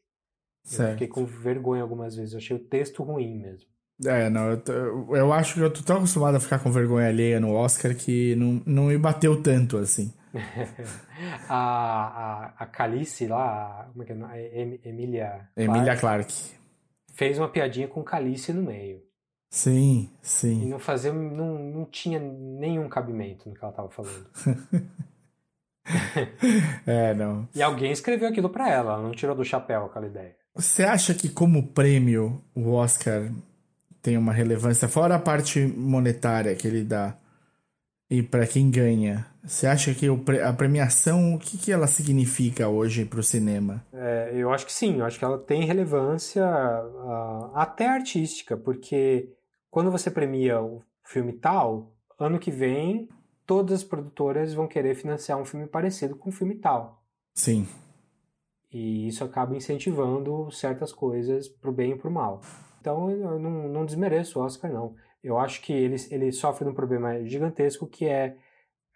Certo. fiquei com vergonha algumas vezes, eu achei o texto ruim mesmo. É, não, eu, tô- eu acho que eu tô tão acostumado a ficar com vergonha alheia no Oscar que não, não me bateu tanto assim. *laughs* a, a, a Calice lá, como é que é? Em- Emília Emilia Clarke, Clarke. fez uma piadinha com Calice no meio. Sim, E sim. não fazia, não, não tinha nenhum cabimento no que ela estava falando. *laughs* É, não. E alguém escreveu aquilo pra ela, ela não tirou do chapéu aquela ideia. Você acha que como prêmio o Oscar tem uma relevância, fora a parte monetária que ele dá, e pra quem ganha, você acha que o a premiação, o que, que ela significa hoje pro cinema? É, eu acho que sim, eu acho que ela tem relevância ah, até artística, porque quando você premia o filme tal, ano que vem todas as produtoras vão querer financiar um filme parecido com o filme tal. Sim, E isso acaba incentivando certas coisas pro bem e pro mal. Então eu não, não desmereço o Oscar, não. Eu acho que ele, ele sofre de um problema gigantesco que é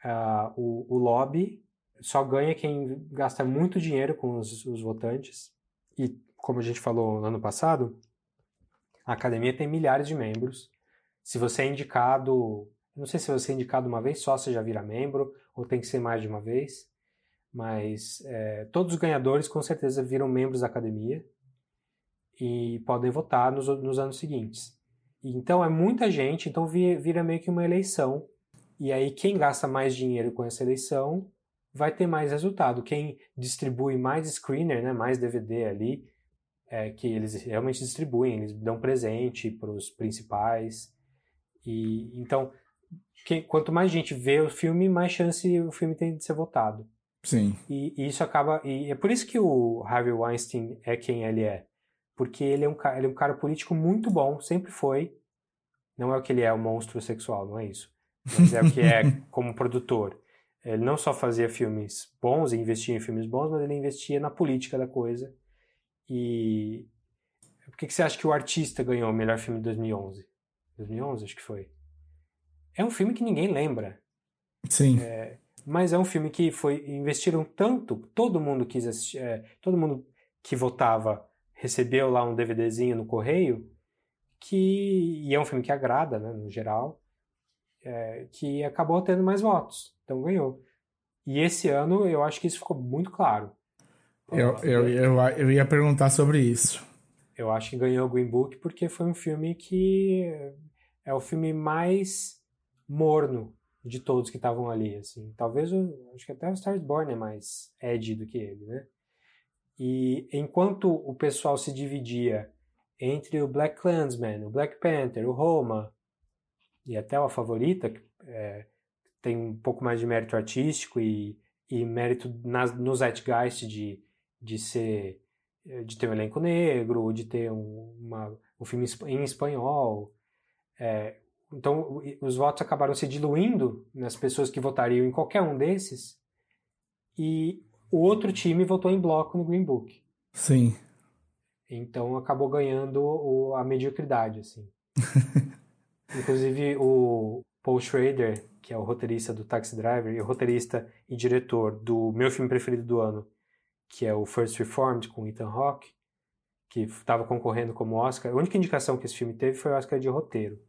ah, o, o lobby. Só ganha quem gasta muito dinheiro com os, os votantes. E como a gente falou no ano passado, a academia tem milhares de membros. Se você é indicado, não sei se você é indicado uma vez só, você já vira membro, ou tem que ser mais de uma vez. Mas é, todos os ganhadores com certeza viram membros da academia e podem votar nos, nos anos seguintes. Então é muita gente, então vi- vira meio que uma eleição. E aí quem gasta mais dinheiro com essa eleição vai ter mais resultado. Quem distribui mais screener, né, mais DVD ali, é, que eles realmente distribuem, eles dão presente para os principais. E então quem- quanto mais gente vê o filme, mais chance o filme tem de ser votado. Sim. E, e isso acaba. E é por isso que o Harvey Weinstein é quem ele é. Porque ele é um, ele é um cara político muito bom, sempre foi. Não é o que ele é, um monstro sexual, não é isso. Mas é o que é *laughs* como produtor. Ele não só fazia filmes bons e investia em filmes bons, mas ele investia na política da coisa. E. Por que, que você acha que o artista ganhou o melhor filme de 2011? 2011, acho que foi. É um filme que ninguém lembra. Sim. Mas é um filme que foi investiram tanto, todo mundo quis assistir, é, todo mundo que votava recebeu lá um DVDzinho no correio, que e é um filme que agrada, né, no geral, é, que acabou tendo mais votos, então ganhou. E esse ano eu acho que isso ficou muito claro. Eu, eu, eu, eu ia perguntar sobre isso. Eu acho que ganhou o Green Book porque foi um filme que é o filme mais morno de todos que estavam ali, assim. Talvez o, acho que até o Star Born é mais edgy do que ele, né? E enquanto o pessoal se dividia entre o Black Klansman, o Black Panther, o Roma e até a favorita, que é, tem um pouco mais de mérito artístico e, e mérito nas, no zeitgeist de, de ser de ter um elenco negro, de ter um, uma, um filme em espanhol. É, então, os votos acabaram se diluindo nas pessoas que votariam em qualquer um desses, e o outro time votou em bloco no Green Book. Sim. Então, acabou ganhando o, a mediocridade, assim. *laughs* Inclusive, o Paul Schrader, que é o roteirista do Taxi Driver, e o roteirista e diretor do meu filme preferido do ano, que é o First Reformed com Ethan Hawke, que estava concorrendo como Oscar. A única indicação que esse filme teve foi o Oscar de roteiro.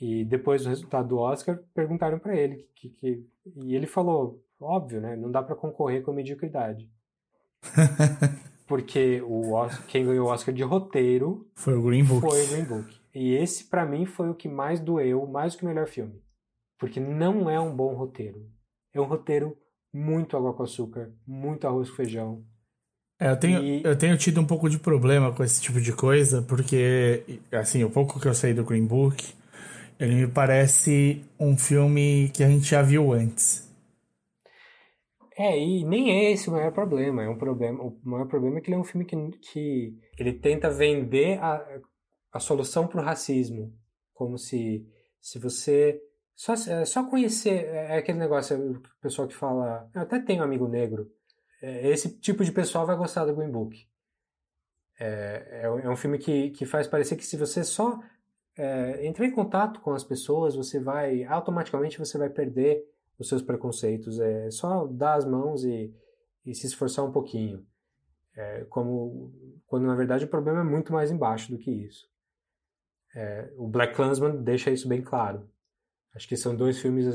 E depois do resultado do Oscar, perguntaram para ele que, que, e ele falou, óbvio, né, não dá para concorrer com a mediocridade. *laughs* Porque o Oscar, quem ganhou o Oscar de roteiro Foi o Green Book. foi o Green Book. E esse para mim foi o que mais doeu, mais do que o melhor filme. Porque não é um bom roteiro. É um roteiro muito água com açúcar, muito arroz com feijão. É, eu tenho, E- eu tenho tido um pouco de problema com esse tipo de coisa, porque, assim, o pouco que eu sei do Green Book, ele me parece um filme que a gente já viu antes. É, e nem é esse o maior problema. É um problema. O maior problema é que ele é um filme que, que ele tenta vender a, a solução para o racismo, como se se você só é só conhecer é é aquele negócio é o pessoal que fala, eu até tenho um amigo negro. Esse tipo de pessoal vai gostar do Green Book. É, é um filme que, que faz parecer que se você só é, entrar em contato com as pessoas, você vai automaticamente você vai perder os seus preconceitos. É só dar as mãos e, e se esforçar um pouquinho. É, como quando na verdade o problema é muito mais embaixo do que isso. É, o Black Klansman deixa isso bem claro. Acho que são dois filmes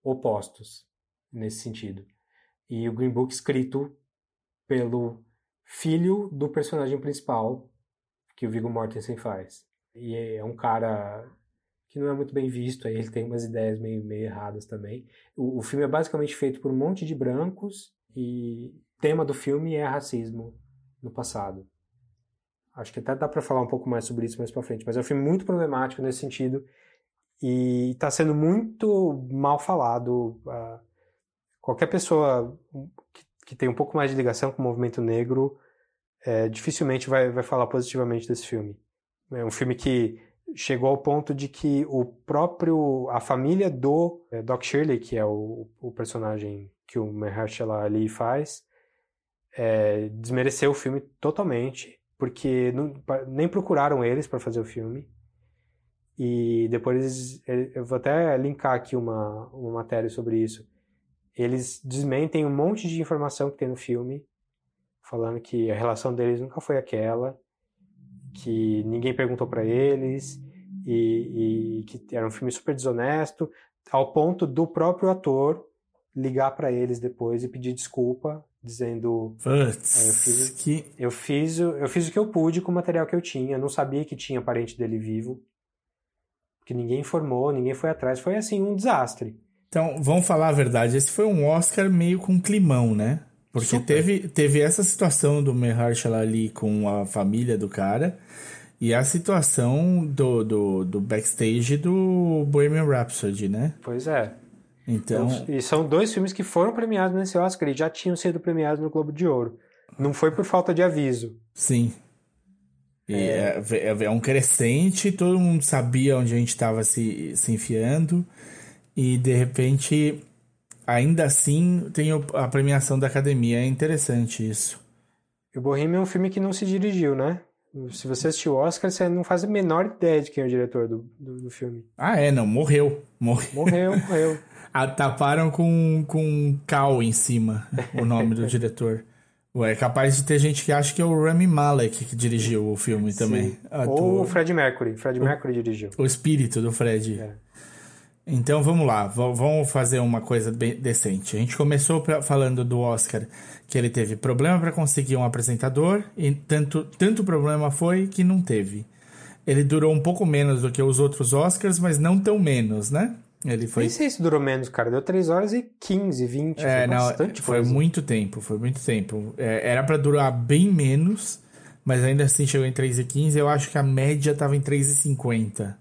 opostos nesse sentido. E o Green Book escrito pelo filho do personagem principal que o Viggo Mortensen faz. E é um cara que não é muito bem visto, aí ele tem umas ideias meio, meio erradas também. O, o filme é basicamente feito por um monte de brancos e o tema do filme é racismo no passado. Acho que até dá pra falar um pouco mais sobre isso mais pra frente, mas é um filme muito problemático nesse sentido e tá sendo muito mal falado. ah, qualquer pessoa que, que tem um pouco mais de ligação com o movimento negro é, dificilmente vai, vai falar positivamente desse filme. É um filme que chegou ao ponto de que o próprio a família do é, Doc Shirley, que é o, o personagem que o Mahershala Ali faz, é, desmereceu o filme totalmente, porque não- nem procuraram eles para fazer o filme. E depois eles- eu vou até linkar aqui uma, uma matéria sobre isso. Eles desmentem um monte de informação que tem no filme, falando que a relação deles nunca foi aquela, que ninguém perguntou para eles e, e que era um filme super desonesto, ao ponto do próprio ator ligar para eles depois e pedir desculpa, dizendo Putz, É, eu fiz- que... eu fiz, eu fiz o que eu pude com o material que eu tinha, não sabia que tinha parente dele vivo, que ninguém informou, ninguém foi atrás, foi assim um desastre. Então, vamos falar a verdade, esse foi um Oscar meio com climão, né? Porque Super. teve, teve essa situação do Mahershala ali com a família do cara e a situação do, do, do backstage do Bohemian Rhapsody, né? Pois é. Então, E são dois filmes que foram premiados nesse Oscar e já tinham sido premiados no Globo de Ouro. Não foi por falta de aviso. sim. E é, é- é um crescente, todo mundo sabia onde a gente estava se, se enfiando. E de repente, ainda assim, tem a premiação da academia. É interessante isso. O Bohemian é um filme que não se dirigiu, né? Se você assistiu o Oscar, você não faz a menor ideia de quem é o diretor do, do, do filme. Ah, é, não, morreu. Morreu. Morreu, morreu. *laughs* Ah, taparam com, com cal em cima o nome do *laughs* diretor. Ué, é capaz de ter gente que acha que é o Rami Malek que dirigiu o filme também. Ator- Ou o Fred Mercury. Fred Mercury dirigiu. o espírito do Fred. É. Então vamos lá, vamos fazer uma coisa bem decente. A gente começou pra- falando do Oscar que ele teve problema para conseguir um apresentador e tanto, tanto problema foi que não teve. Ele durou um pouco menos do que os outros Oscars, mas não tão menos, né? Ele foi Nem sei se durou menos, cara. Deu 3 horas e 15, 20. É, foi não, bastante foi coisa. muito tempo, foi muito tempo. É, era pra durar bem menos, mas ainda assim chegou em 3,15. Eu acho que a média tava em 3,50.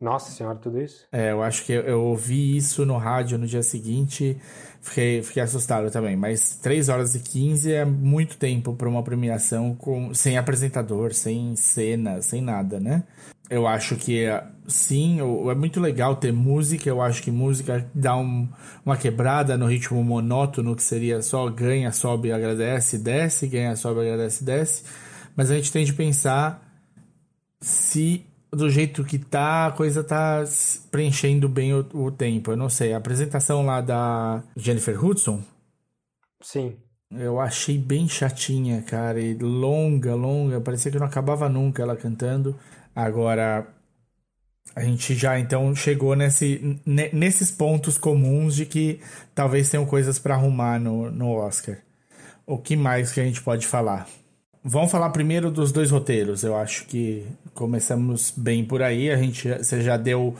Nossa senhora, tudo isso? É, eu acho que eu, eu ouvi isso no rádio no dia seguinte, fiquei, fiquei assustado também. Mas 3 horas e 15 é muito tempo pra uma premiação com, sem apresentador, sem cena, sem nada, né? Eu acho que é, sim, é muito legal ter música. Eu acho que música dá um- uma quebrada no ritmo monótono, que seria só ganha, sobe, agradece, desce, ganha, sobe, agradece, desce. Mas a gente tem de pensar se do jeito que tá, a coisa tá preenchendo bem o, o tempo. Eu não sei. A apresentação lá da Jennifer Hudson, Sim. eu achei bem chatinha, cara. E longa, longa. Parecia que não acabava nunca ela cantando. Agora, a gente já então chegou nesse, ne- nesses pontos comuns de que talvez tenham coisas pra arrumar no, no Oscar. O que mais que a gente pode falar? Vamos falar primeiro dos dois roteiros. Eu acho que começamos bem por aí. A gente, você já deu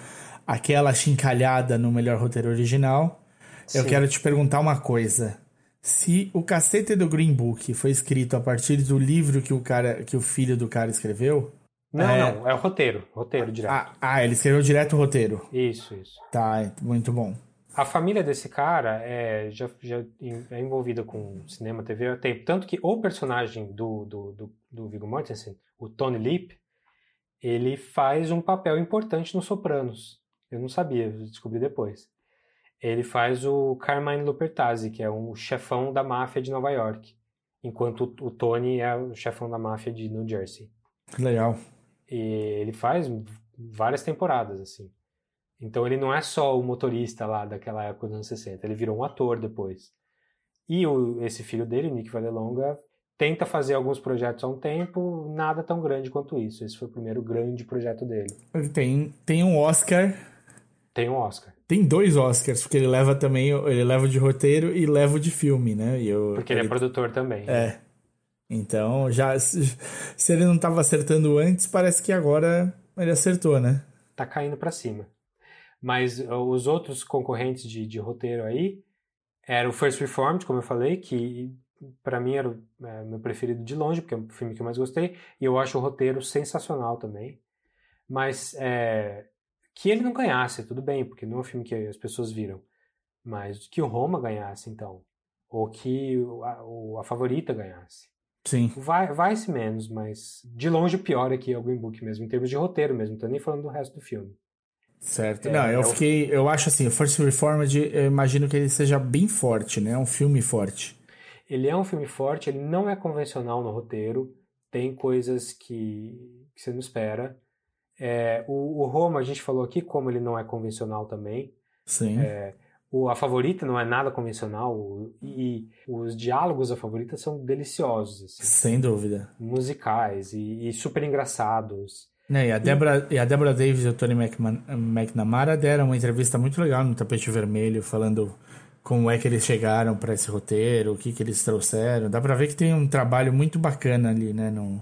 aquela chincalhada no melhor roteiro original. Eu Sim. quero te perguntar uma coisa. Se o Cacete do Green Book foi escrito a partir do livro que o cara, que o filho do cara escreveu, Não, É. não. É o roteiro. Roteiro direto. ah, ah, ele escreveu direto o roteiro. Isso, isso. Tá, muito bom. A família desse cara é, já, já é envolvida com cinema, TV há tempo. Tanto que o personagem do, do, do, do Viggo Mortensen, o Tony Lip, ele faz um papel importante no Sopranos. Eu não sabia, eu descobri depois. Ele faz o Carmine Lupertazzi, que é um chefão da máfia de Nova York. Enquanto o, o Tony é o chefão da máfia de New Jersey. Que legal. E ele faz várias temporadas, assim. Então ele não é só o motorista lá daquela época dos anos 60, ele virou um ator depois. E o, esse filho dele, o Nick Vallelonga, tenta fazer alguns projetos há um tempo, nada tão grande quanto isso. Esse foi o primeiro grande projeto dele. Ele tem, tem um Oscar. Tem um Oscar. Tem dois Oscars, porque ele leva também. Ele leva de roteiro e leva de filme, né? E eu, Porque ele, é produtor também. É. Então, já. Se, ele não tava acertando antes, parece que agora ele acertou, né? tá caindo pra cima. Mas os outros concorrentes de, de roteiro aí era o First Reformed, como eu falei, que pra mim era o é, meu preferido de longe, porque é o filme que eu mais gostei, e eu acho o roteiro sensacional também. Mas é, que ele não ganhasse, tudo bem, porque não é um filme que as pessoas viram. Mas que o Roma ganhasse, então. Ou que a, a favorita ganhasse. Sim. Vai, vai-se menos, mas de longe o pior aqui é o Green Book mesmo, em termos de roteiro mesmo, não tô nem falando do resto do filme. Certo. É, não, eu é o- fiquei. Eu acho assim, o First Reformed, eu imagino que ele seja bem forte, né? É um filme forte. Ele é um filme forte, ele não é convencional no roteiro, tem coisas que, que você não espera. É, o, o Roma, a gente falou aqui como ele não é convencional também. Sim. O, a favorita não é nada convencional o- e, os diálogos da favorita são deliciosos, assim, Sem dúvida. musicais e, e super engraçados. Né, e, a Deborah, e a Deborah Davis e o Tony McNamara deram uma entrevista muito legal no Tapete Vermelho, falando como é que eles chegaram para esse roteiro, o que, que eles trouxeram. Dá pra ver que tem um trabalho muito bacana ali, né? No...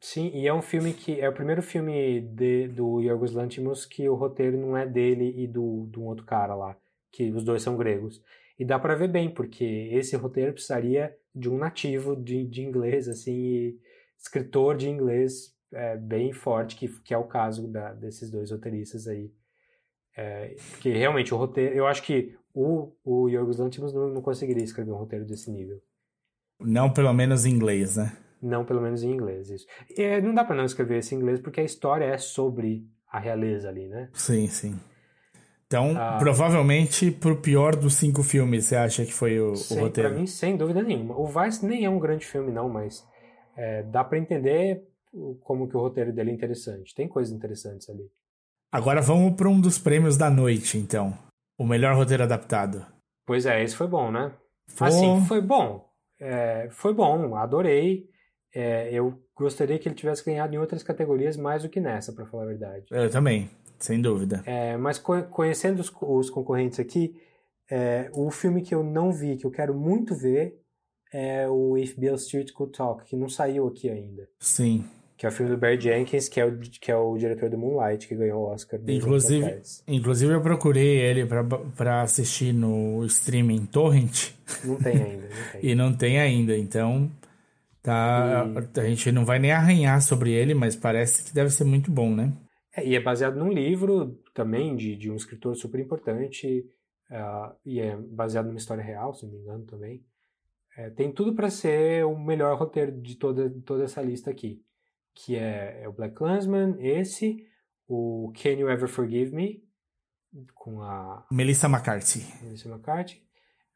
Sim, e é um filme que é o primeiro filme de, do Yorgos Lanthimos que o roteiro não é dele e do, um outro cara lá, que os dois são gregos. E dá pra ver bem, porque esse roteiro precisaria de um nativo de, de inglês, assim, e escritor de inglês é, bem forte, que, que é o caso da- desses dois roteiristas aí. É, porque realmente o roteiro, eu acho que o, o Yorgos Lanthimos não, não conseguiria escrever um roteiro desse nível. Não pelo menos em inglês, né? Não, pelo menos em inglês, isso. É, não dá pra não escrever esse em inglês porque a história é sobre a realeza ali, né? Sim, sim. Então, Ah. provavelmente, pro pior dos cinco filmes, você acha que foi o, o Sem, roteiro? pra mim, sem dúvida nenhuma. O Vice nem é um grande filme, não, mas é, dá pra entender o- como que o roteiro dele é interessante. Tem coisas interessantes ali. Agora vamos para um dos prêmios da noite, então. O melhor roteiro adaptado. Pois é, esse foi bom, né? Foi- Assim, foi bom. É, foi bom, adorei. É, eu gostaria que ele tivesse ganhado em outras categorias mais do que nessa, pra falar a verdade. Eu também, sem dúvida. É, mas co- conhecendo os, os concorrentes aqui, é, o filme que eu não vi, que eu quero muito ver, é o If Bill Street Could Talk, que não saiu aqui ainda. Sim. Que é o filme do Barry Jenkins, que é o, que é o diretor do Moonlight, que ganhou o Oscar. Inclusive, inclusive eu procurei ele pra assistir no streaming Torrent Não tem ainda, não tem. *laughs* e não tem ainda, então tá, a gente não vai nem arranhar sobre ele, mas parece que deve ser muito bom, né? É, e é baseado num livro também de, de um escritor super importante, ah, e é baseado numa história real, se não me engano também. É, tem tudo para ser o melhor roteiro de toda, toda essa lista aqui, que é, é o Black Klansman, esse, o Can You Ever Forgive Me, com a Melissa McCarthy. Melissa McCarthy,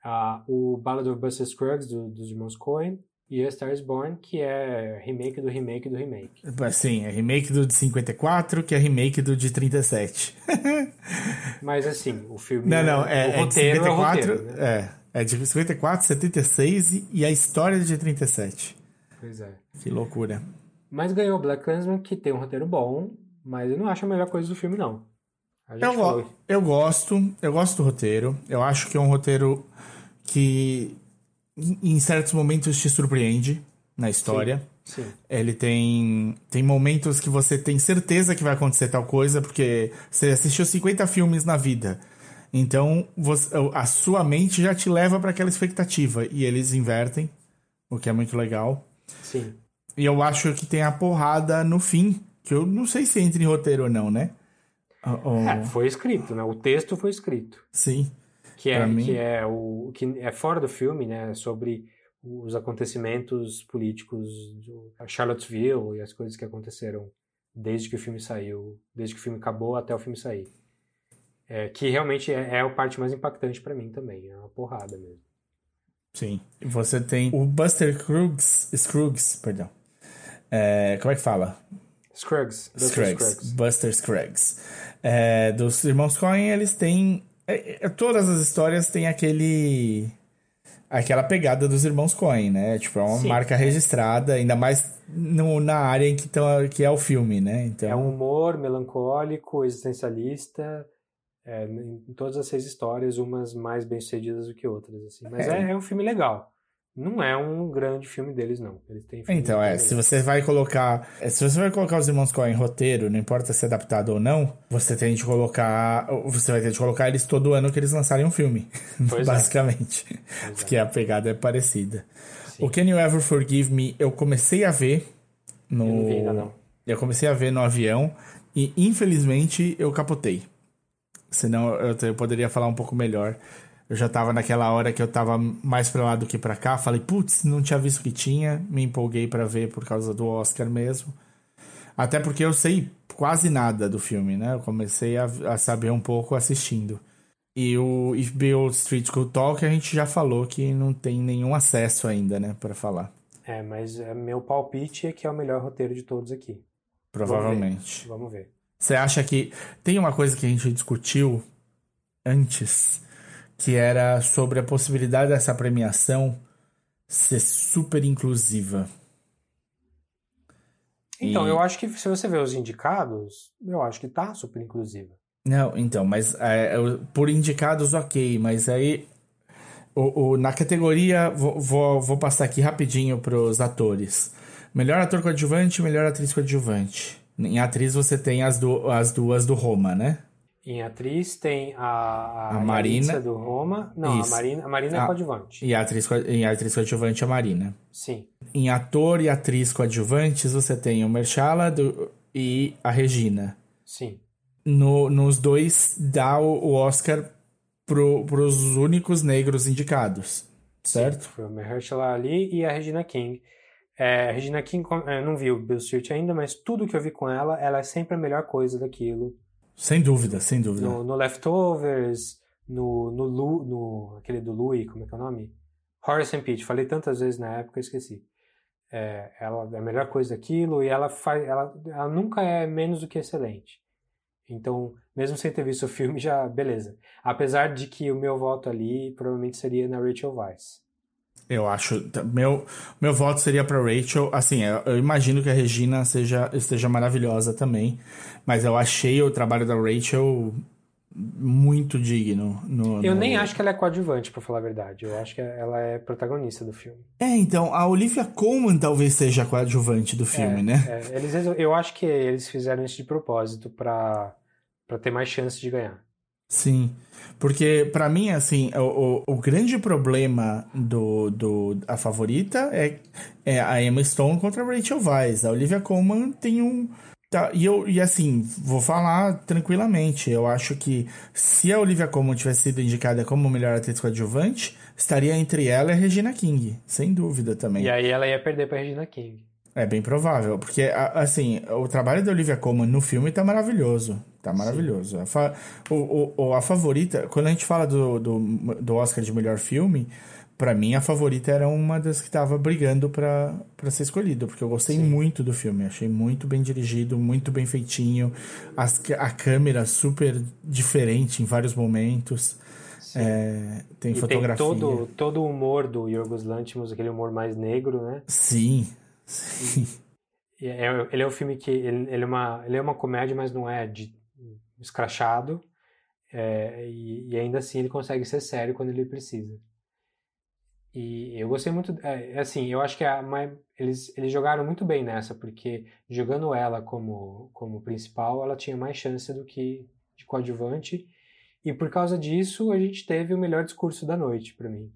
ah, o Ballad of Buster Scruggs, do- dos irmãos Coen, e A Star is Born, que é remake do remake do remake. Sim, é remake do de 54, que é remake do de 37. *laughs* Mas assim, o filme. Não, não, o é, é de roteiro 54. é o roteiro, né? É, é de 54, 76 e- e a história é de 37. Pois é. Que loucura. Mas ganhou Black Klansman, que tem um roteiro bom, mas eu não acho a melhor coisa do filme, não. Eu, go- eu gosto, eu gosto do roteiro. Eu acho que é um roteiro que em certos momentos te surpreende na história. Sim. Ele tem, tem momentos que você tem certeza que vai acontecer tal coisa, porque você assistiu 50 filmes na vida. Então, você- a sua mente já te leva para aquela expectativa. E eles invertem, o que é muito legal. Sim. E eu acho que tem a porrada no fim, que eu não sei se entra em roteiro ou não, né? É, foi escrito, né? O texto foi escrito. Sim. Que é, mim- que é o que é fora do filme, né? Sobre os acontecimentos políticos de Charlottesville e as coisas que aconteceram desde que o filme saiu, desde que o filme acabou até o filme sair. É, que realmente é, é a parte mais impactante pra mim também, é uma porrada mesmo. Sim. Você tem o Buster Scruggs, Scruggs, perdão. É, como é que fala? Scruggs. Dr. Scruggs. Scruggs. Buster Scruggs. É, dos irmãos Coen, eles têm. É, é, todas as histórias têm aquele. Aquela pegada dos irmãos Coen, né? Tipo, é uma Sim. marca registrada, ainda mais no, na área em que, tão, que é o filme, né? Então, É um humor melancólico, existencialista, é, em todas as seis histórias, umas mais bem-sucedidas do que outras, assim. Mas É. é. é um filme legal. Não é um grande filme deles, não. Eles têm Então, é, se você vai colocar. é, Se você vai colocar os irmãos Coen em roteiro, não importa se é adaptado ou não, você tem de colocar. Você vai ter de colocar eles todo ano que eles lançarem um filme. *laughs* É. basicamente. é. Porque a pegada é parecida. Sim. O Can You Ever Forgive Me, eu comecei a ver no. Eu não vi ainda, não. Eu comecei a ver no avião e infelizmente eu capotei. Senão eu, eu poderia falar um pouco melhor. Eu já tava naquela hora que eu tava mais pra lá do que pra cá. Falei, putz, não tinha visto que tinha. Me empolguei pra ver por causa do Oscar mesmo. Até porque eu sei quase nada do filme, né? Eu comecei a, a saber um pouco assistindo. E o Bill Street Could Talk, a gente já falou que não tem nenhum acesso ainda, né? Pra falar. É, mas é, meu palpite é que é o melhor roteiro de todos aqui. Provavelmente. Vamos ver. Você acha que. Tem uma coisa que a gente discutiu antes, que era sobre a possibilidade dessa premiação ser super inclusiva. Então, E- eu acho que se você ver os indicados, eu acho que tá super inclusiva. Não, então, mas é, eu- por indicados, ok, mas aí. O, o- na categoria, vou, vou, vou passar aqui rapidinho pros atores. Melhor ator coadjuvante, melhor atriz coadjuvante. Em atriz você tem as, as duas do Roma, né? Em atriz tem a, A Marina. Yalitza do Roma. Não, Isso. a Marina, a Marina é Ah. coadjuvante. E a atriz, em atriz coadjuvante a Marina. Sim. Em ator e atriz coadjuvantes, você tem o Mershala do- e a Regina. Sim. no, nos dois dá o, Oscar pro, pros únicos negros indicados, certo? Foi o Mahershala Ali e a Regina King. É, a Regina King, é, não vi o Bill Street ainda, mas tudo que eu vi com ela, ela é sempre a melhor coisa daquilo. Sem dúvida, sem dúvida. No, no Leftovers, no, no, Lu, no aquele do Louis, como é que é o nome? Horace and Pete. Falei tantas vezes na época, esqueci. É, ela é a melhor coisa daquilo e ela faz, ela, ela nunca é menos do que excelente. Então, mesmo sem ter visto o filme, já beleza. Apesar de que o meu voto ali provavelmente seria na Rachel Weisz. Eu acho. Meu, meu voto seria pra Rachel. Assim, eu, eu imagino que a Regina seja, esteja maravilhosa também. Mas eu achei o trabalho da Rachel muito digno. No, Eu no- nem acho que ela é coadjuvante, pra falar a verdade. Eu acho que ela é protagonista do filme. É, então, a Olivia Colman talvez seja a coadjuvante do filme, É, né? é, eles, eu acho que eles fizeram isso de propósito pra ter mais chance de ganhar. Sim. Porque, pra mim, assim, o, o, o grande problema do, do A Favorita é, é a Emma Stone contra a Rachel Weisz. A Olivia Colman tem um. Tá, e, eu, e assim, vou falar tranquilamente. Eu acho que se a Olivia Colman tivesse sido indicada como melhor atriz coadjuvante, estaria entre ela e a Regina King. Sem dúvida também. E aí ela ia perder pra Regina King. É bem provável, porque, assim, o trabalho da Olivia Colman no filme tá maravilhoso. Tá maravilhoso. A, fa- o, o- a favorita, quando a gente fala do, do, do Oscar de melhor filme, pra mim a favorita era uma das que tava brigando pra, pra ser escolhido, porque eu gostei muito do filme. Achei muito bem dirigido, muito bem feitinho. As a câmera super diferente em vários momentos. É, tem E fotografia. tem todo, todo o humor do Yorgos Lanthimos, aquele humor mais negro, né? Sim, sim. E é- ele é um filme que ele, ele é uma ele é uma comédia, mas não é de escrachado. É, e, e ainda assim ele consegue ser sério quando ele precisa. E eu gostei muito, é, assim, eu acho que a, eles, eles jogaram muito bem nessa, porque jogando ela como, como principal, ela tinha mais chance do que de coadjuvante. E por causa disso, a gente teve o melhor discurso da noite, pra mim.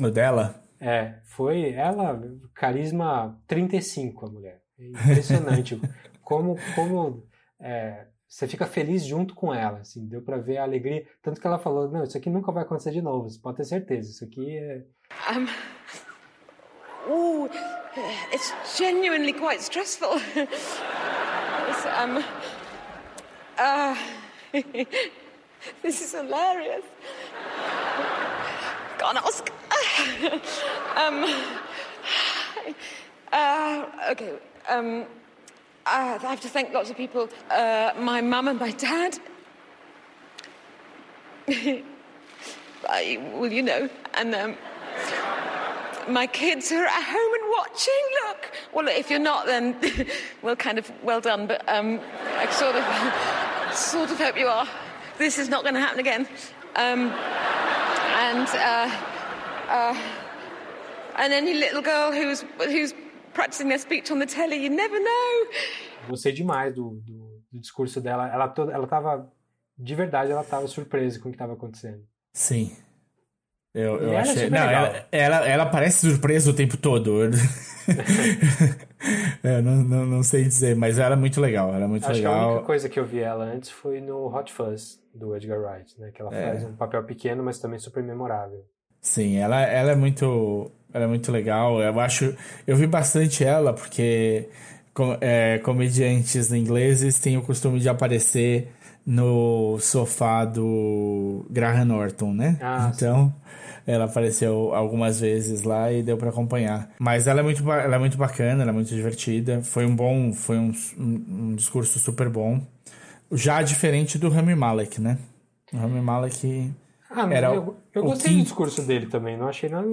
O dela? É, foi ela, carisma 35 a mulher. É impressionante *laughs* como, como é, você fica feliz junto com ela, assim, deu pra ver a alegria. Tanto que ela falou, não, isso aqui nunca vai acontecer de novo, você pode ter certeza, isso aqui é... *laughs* Um, ooh, it's genuinely quite stressful. *laughs* It's, um, uh, *laughs* this is hilarious. Gone Oscar. um, *sighs* uh, okay. Um, I have to thank lots of people. Uh, my mum and my dad. *laughs* I, well, you know, and um, my kids are at home and watching. Look, well, if you're not, then *laughs* well, kind of well done. But um, I sort of, *laughs* sort of hope you are. This is not going to happen again. Um, and uh, uh, and any little girl who's who's practicing their speech on the telly, you never know. Gostei demais do, do, do discurso dela. Ela, toda, ela tava, de verdade, ela tava surpresa com o que tava acontecendo. Sim. Eu, eu ela é achei. Não, legal. ela, ela, ela parece surpresa o tempo todo. *laughs* Eu não, não, não sei dizer, mas ela é muito legal. Ela é muito Acho que a legal. única coisa que eu vi ela antes foi no Hot Fuzz, do Edgar Wright, né? Que ela É. faz um papel pequeno, mas também super memorável. Sim, ela, ela é muito. Ela é muito legal. Eu acho. Eu vi bastante ela porque com- é, comediantes ingleses têm o costume de aparecer no sofá do Graham Norton, né? Ah, então, ela apareceu algumas vezes lá e deu pra acompanhar. Mas ela é muito, ela é muito bacana, ela é muito divertida. Foi um bom, foi um, um, um discurso super bom. Já diferente do Rami Malek, né? O Rami Malek Ah, mas Era eu, eu gostei Kim- do discurso dele também, não achei nada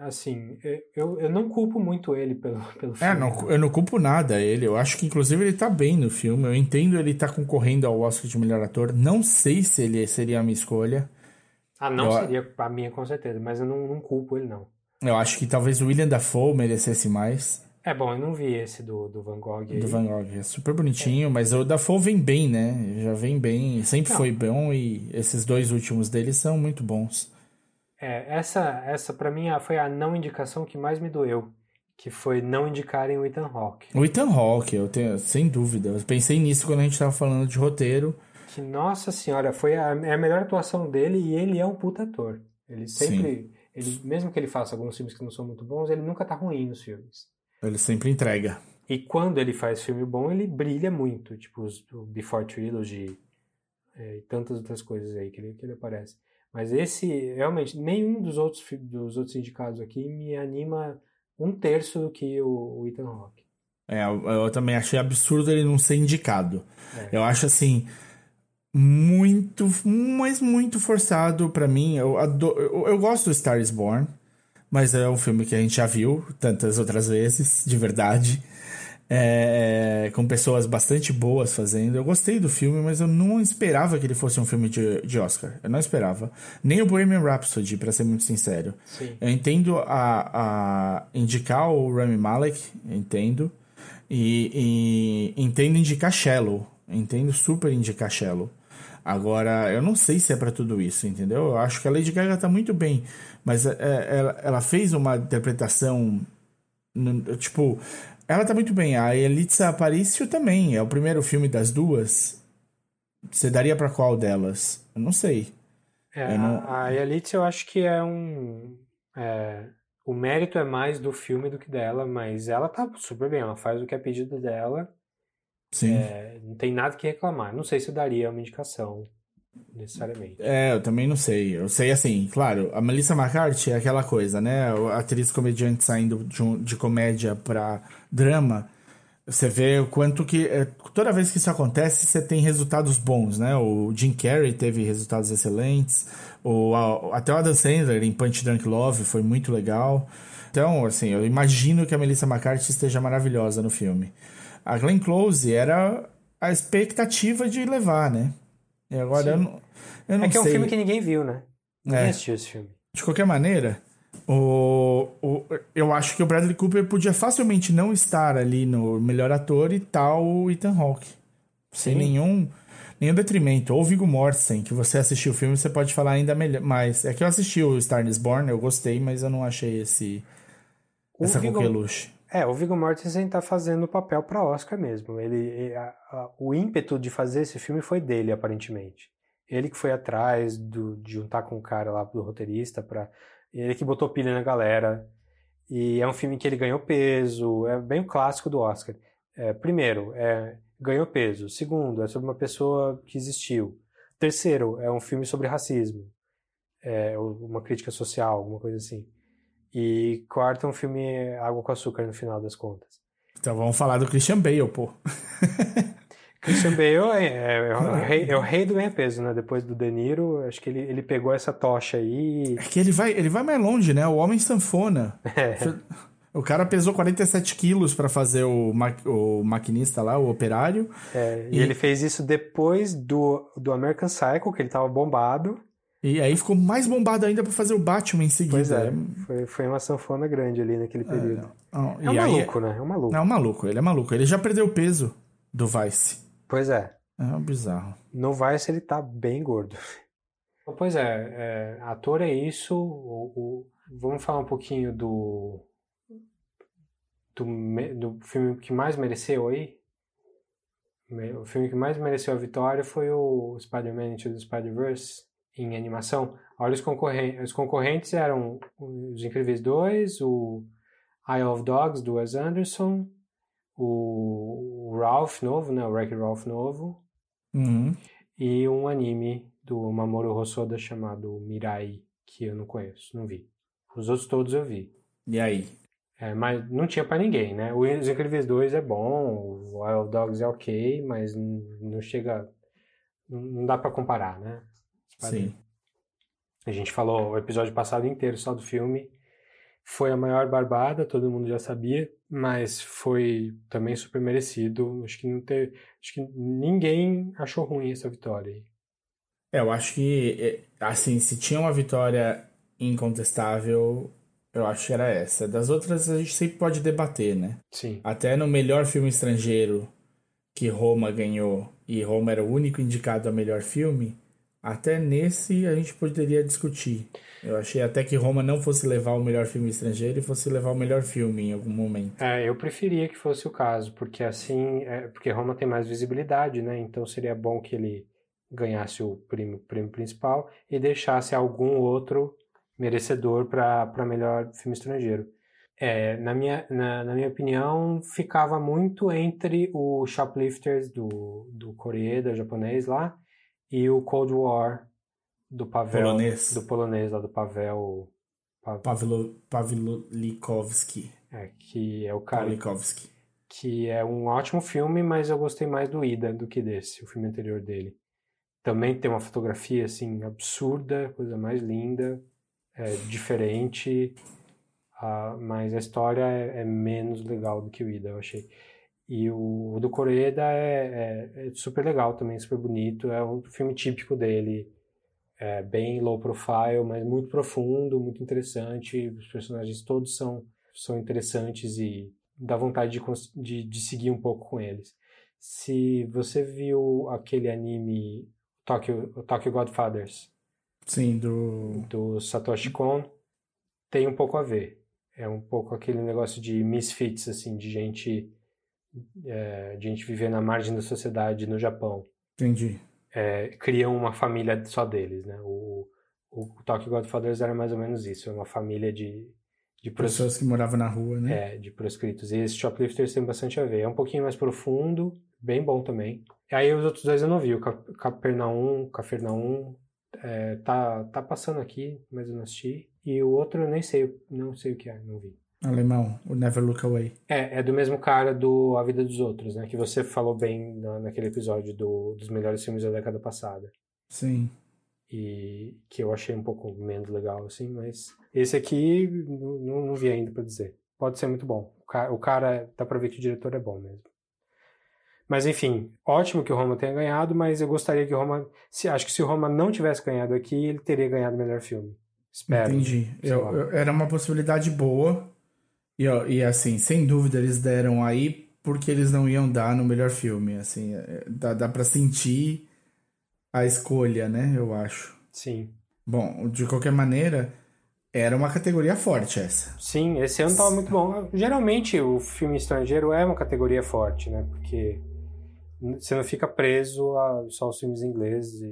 assim. Eu, eu não culpo muito ele pelo, pelo É, filme. não, eu não culpo nada ele. Eu acho que, inclusive, ele tá bem no filme. Eu entendo ele tá concorrendo ao Oscar de melhor ator. Não sei se ele seria a minha escolha. Ah, não Eu- seria a minha com certeza, mas eu não, não culpo ele, não. Eu acho que talvez o William Dafoe merecesse mais É bom, eu não vi esse do, do Van Gogh aí. do Van Gogh. É super bonitinho, mas o Dafoe vem bem, né? Já vem bem. Sempre Não. foi bom e esses dois últimos dele são muito bons. É, essa, essa para mim foi a não indicação que mais me doeu, que foi não indicarem o Ethan Hawke. O Ethan Hawke, eu tenho, sem dúvida. Eu pensei nisso quando a gente tava falando de roteiro. que, nossa senhora, foi a, é a melhor atuação dele e ele é um puta ator. Ele sempre, ele, mesmo que ele faça alguns filmes que não são muito bons, ele nunca tá ruim nos filmes. Ele sempre entrega. E quando ele faz filme bom, ele brilha muito, tipo os, o Before Trilogy é, e tantas outras coisas aí que ele, que ele aparece. Mas esse, realmente, nenhum dos outros, dos outros indicados aqui me anima um terço do que o, o Ethan Hawke. É, eu, eu também achei absurdo ele não ser indicado. É. Eu acho assim muito, mas muito forçado pra mim. Eu, ado- eu, eu gosto do Star is Born, mas é um filme que a gente já viu tantas outras vezes, de verdade. É, com pessoas bastante boas fazendo. Eu gostei do filme, mas eu não esperava que ele fosse um filme de, de Oscar. Eu não esperava. Nem o Bohemian Rhapsody, pra ser muito sincero. Sim. Eu entendo a, a indicar o Rami Malek, entendo. E, e entendo indicar Shallow. Entendo super indicar Shallow. Agora, eu não sei se é pra tudo isso, entendeu? Eu acho que a Lady Gaga tá muito bem, mas é, ela, ela fez uma interpretação. Tipo, ela tá muito bem. A Elitza Aparicio também. É o primeiro filme das duas. Você daria pra qual delas? Eu não sei. É, Eu não- a, a Elite eu acho que é um. é, o mérito é mais do filme do que dela, mas ela tá super bem, ela faz o que é pedido dela, Sim. é, não tem nada que reclamar. Não sei se eu daria uma indicação, necessariamente. É, eu também não sei. Eu sei assim, claro, a Melissa McCarthy é aquela coisa, né? A atriz comediante saindo de, um- de comédia pra drama. Você vê o quanto que. é, toda vez que isso acontece, você tem resultados bons, né? O Jim Carrey teve resultados excelentes. O, a- até o Adam Sandler em Punch Drunk Love foi muito legal. Então, assim, eu imagino que a Melissa McCarthy esteja maravilhosa no filme. A Glenn Close era a expectativa de levar, né? E agora eu não, eu não É que é um sei. filme que ninguém viu, né? Ninguém É. assistiu esse filme. De qualquer maneira, o, o, eu acho que o Bradley Cooper podia facilmente não estar ali no melhor ator e tal o Ethan Hawke. Sem Sim. nenhum, nenhum detrimento. Ou o Viggo Mortensen, que você assistiu o filme, você pode falar ainda melhor. Mas é que eu assisti o Star is Born, eu gostei, mas eu não achei esse O essa Viggo- coqueluche. É, o Viggo Mortensen tá fazendo o papel pra Oscar mesmo. Ele, a- a- o ímpeto de fazer esse filme foi dele, aparentemente. Ele que foi atrás do, de juntar com o cara lá do roteirista para ele que botou pilha na galera. E é um filme que ele ganhou peso, é bem o clássico do Oscar. É, primeiro, é, ganhou peso. Segundo, é sobre uma pessoa que existiu. Terceiro, é um filme sobre racismo. É uma crítica social, alguma coisa assim. E quarto, é um filme água com açúcar no final das contas. Então vamos falar do Christian Bale, pô. *laughs* Christian Bale é, é- é o rei, é o rei do ganha peso, né? Depois do De Niro, acho que ele, ele pegou essa tocha aí. É que ele vai, ele vai mais longe, né? O homem sanfona. É, *laughs* O cara pesou 47 quilos pra fazer o, ma o maquinista lá, o operário. é, e, E- ele fez isso depois do, do American Psycho, que ele tava bombado. E aí ficou mais bombado ainda pra fazer o Batman em seguida. Pois é, foi, foi uma sanfona grande ali naquele período. Não, É, um aí- maluco, né? É um maluco. É um maluco, ele é maluco. Ele já perdeu o peso do Vice. Pois é. É um bizarro. No Vice ele tá bem gordo. Pois é, é, ator é isso. o- o- vamos falar um pouquinho do, do, do filme que mais mereceu aí? O filme que mais mereceu a vitória foi o Spider-Man Into the Spider-Verse em animação. Olha, os concorrentes, os concorrentes eram Os Incríveis 2, o Isle of Dogs, do Wes Anderson, o Ralph novo, né? O Wreck-It Ralph novo, Uhum. e um anime do Mamoru Hosoda chamado Mirai, que eu não conheço, não vi. Os outros todos eu vi. E aí? É, mas não tinha pra ninguém, né? O Os Incríveis 2 é bom, o Wild Dogs é ok, mas não chega. Não dá pra comparar, né? Sim. A gente falou o episódio passado inteiro só do filme. Foi a maior barbada, todo mundo já sabia, mas foi também super merecido. Acho que não teve, acho que ninguém achou ruim essa vitória. É, eu acho que, é, assim, se tinha uma vitória incontestável, eu acho que era essa. Das outras a gente sempre pode debater, né? Sim. Até no melhor filme estrangeiro que Roma ganhou e Roma era o único indicado a melhor filme, até nesse a gente poderia discutir. Eu achei até que Roma não fosse levar o melhor filme estrangeiro e fosse levar o melhor filme em algum momento. É, eu preferia que fosse o caso, porque assim, é, porque Roma tem mais visibilidade, né? Então seria bom que ele ganhasse o prêmio, prêmio principal e deixasse algum outro merecedor para melhor filme estrangeiro. É, na, minha, na, na, minha opinião, ficava muito entre o Shoplifters do, do Koreeda, japonês lá, e o Cold War do Pavel. Polonês. Do polonês lá, do Pavel. Pavel Pavlo, Pavlo Likovski. é, que é o cara Likovski. que é um ótimo filme, mas eu gostei mais do Ida do que desse, o filme anterior dele. Também tem uma fotografia assim absurda, coisa mais linda, é, diferente, ah, mas a história é, é menos legal do que o Ida, eu achei. E o, o do Koreeda é, é- é super legal também, super bonito, é um filme típico dele, é bem low profile, mas muito profundo, muito interessante, os personagens todos são, são interessantes e dá vontade de, de, de seguir um pouco com eles. Se você viu aquele anime Tokyo, Tokyo Godfathers, Sim, do. do Satoshi Kon, tem um pouco a ver. É um pouco aquele negócio de misfits, assim, de gente, é, de gente viver na margem da sociedade no Japão. Entendi. É, criam uma família só deles, né? O, o Tokyo Godfathers era mais ou menos isso, é uma família de, de pros- Pessoas que moravam na rua, né? é, de proscritos. E esse Shoplifters tem bastante a ver. É um pouquinho mais profundo, bem bom também. E aí os outros dois eu não vi. O Cap- Capernaum, Capernaum é, tá, tá passando aqui, mas eu não assisti. E o outro eu nem sei, não sei o que é, não vi. Alemão, o Never Look Away. É, é do mesmo cara do A Vida dos Outros, né? Que você falou bem na, naquele episódio do, dos melhores filmes da década passada. Sim. E que eu achei um pouco menos legal, assim, mas esse aqui não, não- vi ainda pra dizer. Pode ser muito bom. O cara, o cara, dá pra ver que o diretor é bom mesmo. Mas enfim, ótimo que o Roma tenha ganhado, mas eu gostaria que o Roma. Se, acho que se o Roma não tivesse ganhado aqui, ele teria ganhado o melhor filme. Espero. Entendi. Eu- eu- era uma possibilidade boa. E, ó, e assim, sem dúvida eles deram aí porque eles não iam dar no melhor filme. Assim, é, dá, dá pra sentir a escolha, né? Eu acho. Sim. Bom, de qualquer maneira, era uma categoria forte essa. Sim, esse ano tava muito bom. Geralmente o filme estrangeiro é uma categoria forte, né? Porque você não fica preso a só os filmes ingleses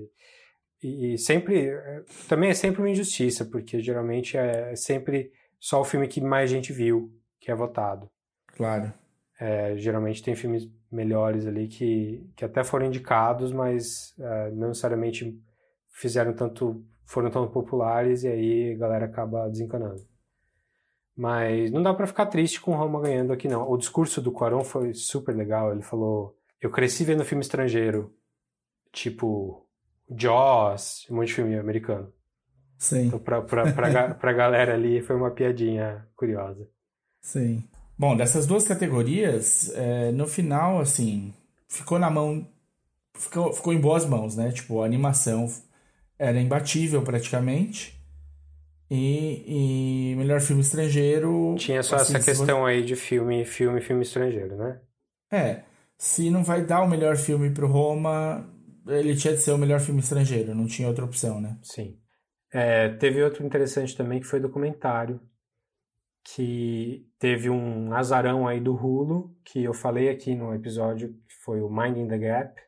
e, e- sempre é, também é sempre uma injustiça, porque geralmente é sempre só o filme que mais gente viu que é votado. Claro. É, geralmente tem filmes melhores ali que, que até foram indicados, mas é, não necessariamente fizeram tanto, foram tão populares e aí a galera acaba desencanando. Mas não dá pra ficar triste com o Roma ganhando aqui não. O discurso do Cuarón foi super legal. Ele falou: "Eu cresci vendo filme estrangeiro, tipo Jaws, um monte de filme americano". Sim, Então pra, pra, pra, pra galera ali foi uma piadinha curiosa. Sim. Bom, dessas duas categorias, é, no final, assim, ficou na mão. Ficou, ficou em boas mãos, né? Tipo, a animação era imbatível praticamente. E, e melhor filme estrangeiro. Tinha só assim, essa se você- questão aí de filme, filme, filme estrangeiro, né? É, se não vai dar o melhor filme pro Roma, ele tinha de ser o melhor filme estrangeiro, não tinha outra opção, né? Sim. É, teve outro interessante também que foi documentário, que teve um azarão aí do Hulu, que eu falei aqui no episódio, que foi o Minding the Gap,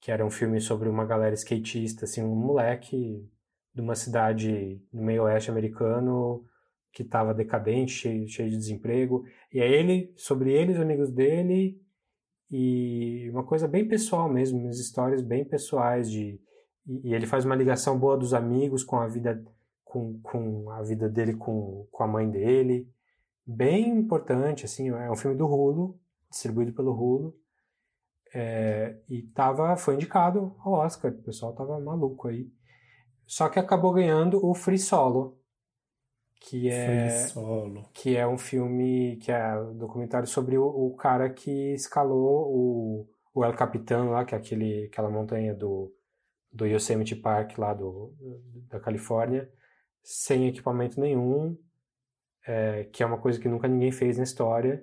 que era um filme sobre uma galera skatista, assim, um moleque de uma cidade no meio oeste americano que estava decadente, cheio, cheio de desemprego. E é ele, sobre ele, os amigos dele, e uma coisa bem pessoal mesmo, umas histórias bem pessoais de e ele faz uma ligação boa dos amigos com a vida com, com a vida dele com, com a mãe dele. Bem importante, assim, é um filme do Hulu, distribuído pelo Hulu. É, e tava, foi indicado ao Oscar, o pessoal tava maluco aí. Só que acabou ganhando o Free Solo, que é que é um filme, que é um documentário sobre o, o cara que escalou o, o El Capitan lá, que é aquele, aquela montanha do, do Yosemite Park lá do, da Califórnia, sem equipamento nenhum, é, que é uma coisa que nunca ninguém fez na história,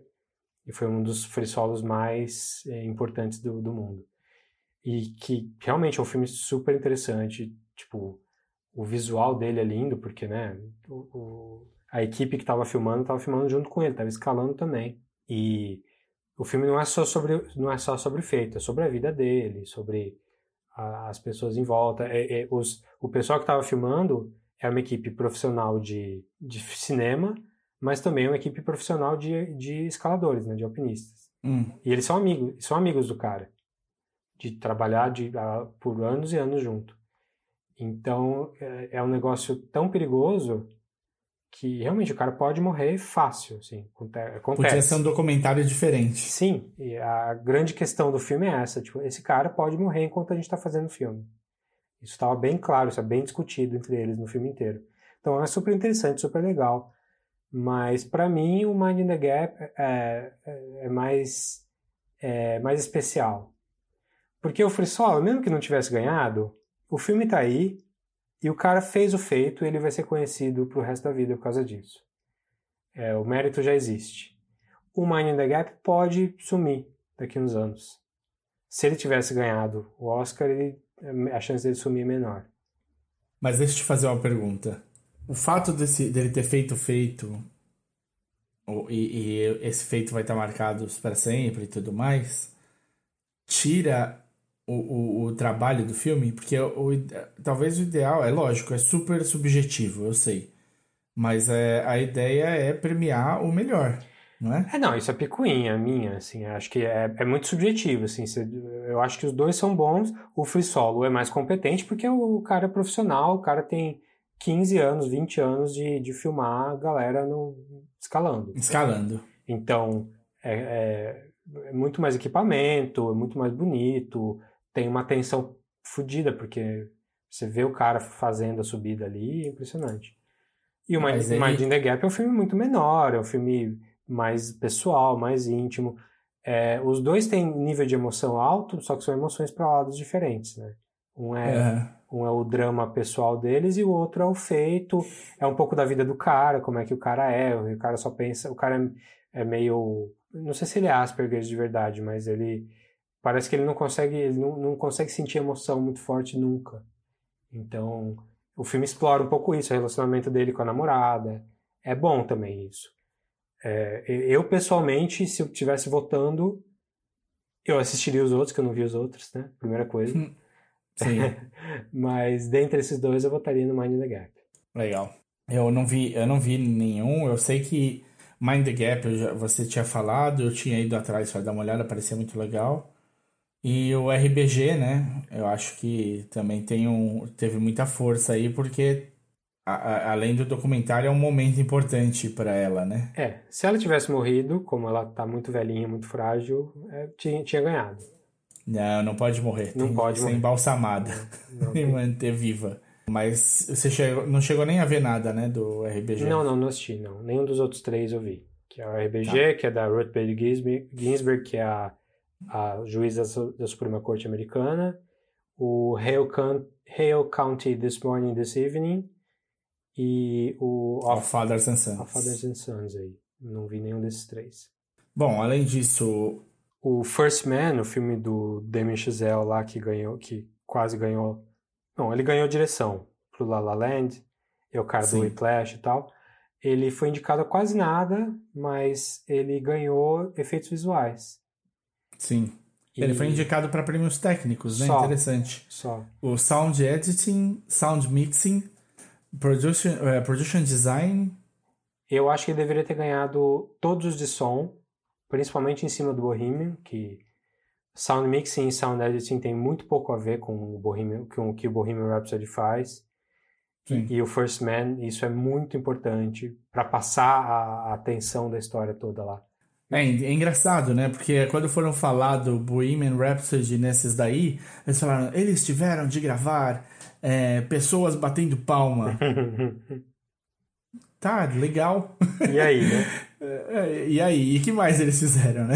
e foi um dos free solos mais é, importantes do, do mundo. E que realmente é um filme super interessante, tipo, o visual dele é lindo, porque, né, o, o- a equipe que estava filmando estava filmando junto com ele, estava escalando também. E o filme não é só sobre não é só sobre feito, é sobre a vida dele, sobre a- as pessoas em volta. É- é, os, o pessoal que estava filmando é uma equipe profissional de, de cinema, mas também uma equipe profissional de, de escaladores, né, de alpinistas. Hum. E eles são amigos, são amigos do cara. De trabalhar de, ah, por anos e anos junto. Então, é, é um negócio tão perigoso que realmente o cara pode morrer fácil, assim. aconte- Acontece. Podia ser um documentário diferente. Sim, e a grande questão do filme é essa, tipo, esse cara pode morrer enquanto a gente tá fazendo o filme. Isso estava bem claro, isso é bem discutido entre eles no filme inteiro. Então é super interessante, super legal. Mas pra mim o Mind in the Gap é, é, é mais é mais especial. Porque o Free Solo, mesmo que não tivesse ganhado, o filme tá aí e o cara fez o feito e ele vai ser conhecido pro resto da vida por causa disso. É, o mérito já existe. O Mind in the Gap pode sumir daqui uns anos. Se ele tivesse ganhado o Oscar, ele, a chance dele sumir é menor. Mas deixa eu te fazer uma pergunta. O fato desse, dele ter feito feito e, e esse feito vai estar marcado para sempre e tudo mais, tira o, o, o trabalho do filme, porque o, talvez o ideal, é lógico, é super subjetivo, eu sei. Mas é, a ideia é premiar o melhor, não é? É, não, isso é picuinha minha, assim, acho que é, é muito subjetivo, assim, cê- eu acho que os dois são bons, o Free Solo é mais competente porque o cara é profissional, o cara tem 15 anos, 20 anos de, de filmar a galera no, escalando. Escalando. Então, é, é- é muito mais equipamento, é muito mais bonito, tem uma tensão fodida, porque você vê o cara fazendo a subida ali, é impressionante. E o Mind, ele- Mind in the Gap é um filme muito menor, é um filme mais pessoal, mais íntimo. É, os dois têm nível de emoção alto, só que são emoções para lados diferentes, né? Um é, É. um é o drama pessoal deles e o outro é o feito, é um pouco da vida do cara, como é que o cara é, o cara só pensa, o cara é, é meio, não sei se ele é Asperger de verdade, mas ele parece que ele não consegue, ele não, não consegue sentir emoção muito forte nunca. Então, o filme explora um pouco isso, o relacionamento dele com a namorada. É bom também isso. É, eu, pessoalmente, se eu estivesse votando, eu assistiria os outros, que eu não vi os outros, né? Primeira coisa. *laughs* Sim. Mas dentre esses dois, eu votaria no Mind in the Gap. Legal. Eu não vi, eu não vi nenhum. Eu sei que Mind the Gap eu já- você tinha falado, eu tinha ido atrás para dar uma olhada, parecia muito legal. E o RBG, né? Eu acho que também tem um, teve muita força aí, porque a- a- além do documentário é um momento importante para ela, né? É, se ela tivesse morrido, como ela tá muito velhinha, muito frágil, é, tinha, tinha ganhado. Não, não pode morrer. Não tem pode ser morrer. embalsamada Não, *laughs* e manter viva. Mas você chegou, não chegou nem a ver nada, né, do RBG? Não, não, não assisti, não. Nenhum dos outros três eu vi. Que é o RBG, que é da Ruth Bader Ginsburg, que é a, a juíza da Su- da Suprema Corte Americana. O Hale, Hale County This Morning, This Evening. E o Of, Fathers and Sons. Of Fathers and Sons aí. Não vi nenhum desses três. Bom, além disso, O First Man, o filme do Damien Chazelle lá que ganhou, que quase ganhou. Não, ele ganhou direção pro La La Land, é o cara do Whiplash e tal. Ele foi indicado a quase nada, mas ele ganhou efeitos visuais. sim. E- Ele foi indicado para prêmios técnicos, né? Só. Interessante. Só. O Sound Editing, Sound Mixing, Production, eh, production Design. Eu acho que ele deveria ter ganhado todos os de som, principalmente em cima do Bohemian, que sound mixing e sound editing tem muito pouco a ver com o Bohemian, com o que o Bohemian Rhapsody faz. Sim. E o First Man, isso é muito importante para passar a, a tensão da história toda lá. É, é engraçado, né? Porque quando foram falar do Bohemian Rhapsody nesses daí, eles falaram, eles tiveram de gravar eh, pessoas batendo palma. *laughs* tá, legal. E aí, né? *laughs* É, e aí, e que mais eles fizeram, né?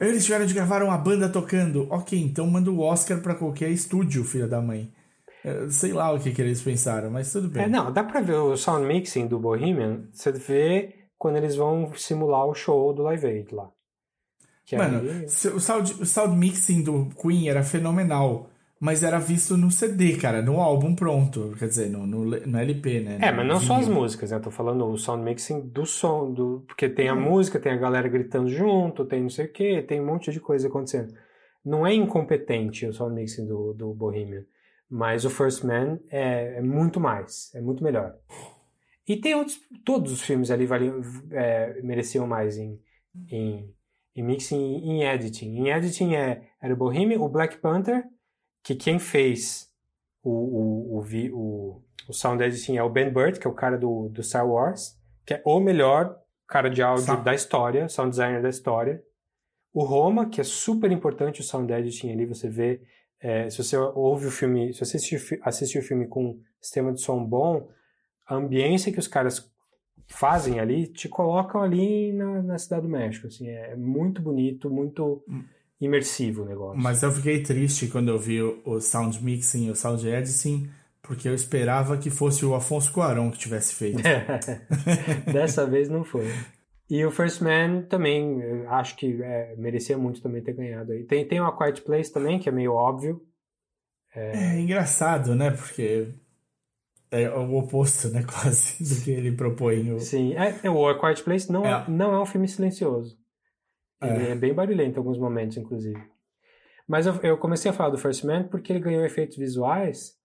Eles tiveram de gravar uma banda tocando. Ok, então manda o Oscar pra qualquer estúdio, filha da mãe. É, Sei lá o que, que eles pensaram, mas tudo bem. É, não, dá pra ver o sound mixing do Bohemian, você vê quando eles vão simular o show do Live Aid lá. Que Mano, aí- o sound, o sound mixing do Queen era fenomenal, mas era visto no CD, cara, no álbum pronto. Quer dizer, no, no, no LP, né? É, no mas não só as músicas, né? Eu tô falando o sound mixing do som, do... porque tem a Uhum. música, tem a galera gritando junto, tem não sei o quê, tem um monte de coisa acontecendo. não é incompetente o sound mixing do, do Bohemian, mas o First Man é, é muito mais, é muito melhor. E tem outros, todos os filmes ali valiam, é, mereciam mais em, em, em mixing e em editing. Em editing é, era o Bohemian, o Black Panther, que quem fez o, o, o, o, o sound editing é o Ben Burt, que é o cara do, do Star Wars, que é o melhor cara de áudio Sa- da história, sound designer da história. O Roma, que é super importante o sound editing ali, você vê, é, se você ouve o filme, se você assistir, o filme com sistema de som bom, a ambiência que os caras fazem ali te colocam ali na, na Cidade do México, assim, é muito bonito, muito imersivo o negócio. Mas eu fiquei triste quando eu vi o, sound mixing e o sound editing, porque eu esperava que fosse o Afonso Cuarón que tivesse feito. *laughs* Dessa vez não foi. E o First Man também, eu acho que é, merecia muito também ter ganhado aí. Tem, tem o A Quiet Place também, que é meio óbvio. É engraçado, né? Porque é o oposto, né? *laughs* Quase do que ele propõe. O... Sim, é, o A Quiet Place não é. É. não é um filme silencioso. Ele é. É. bem barulhento em alguns momentos, inclusive. Mas eu, eu comecei a falar do First Man porque ele ganhou efeitos visuais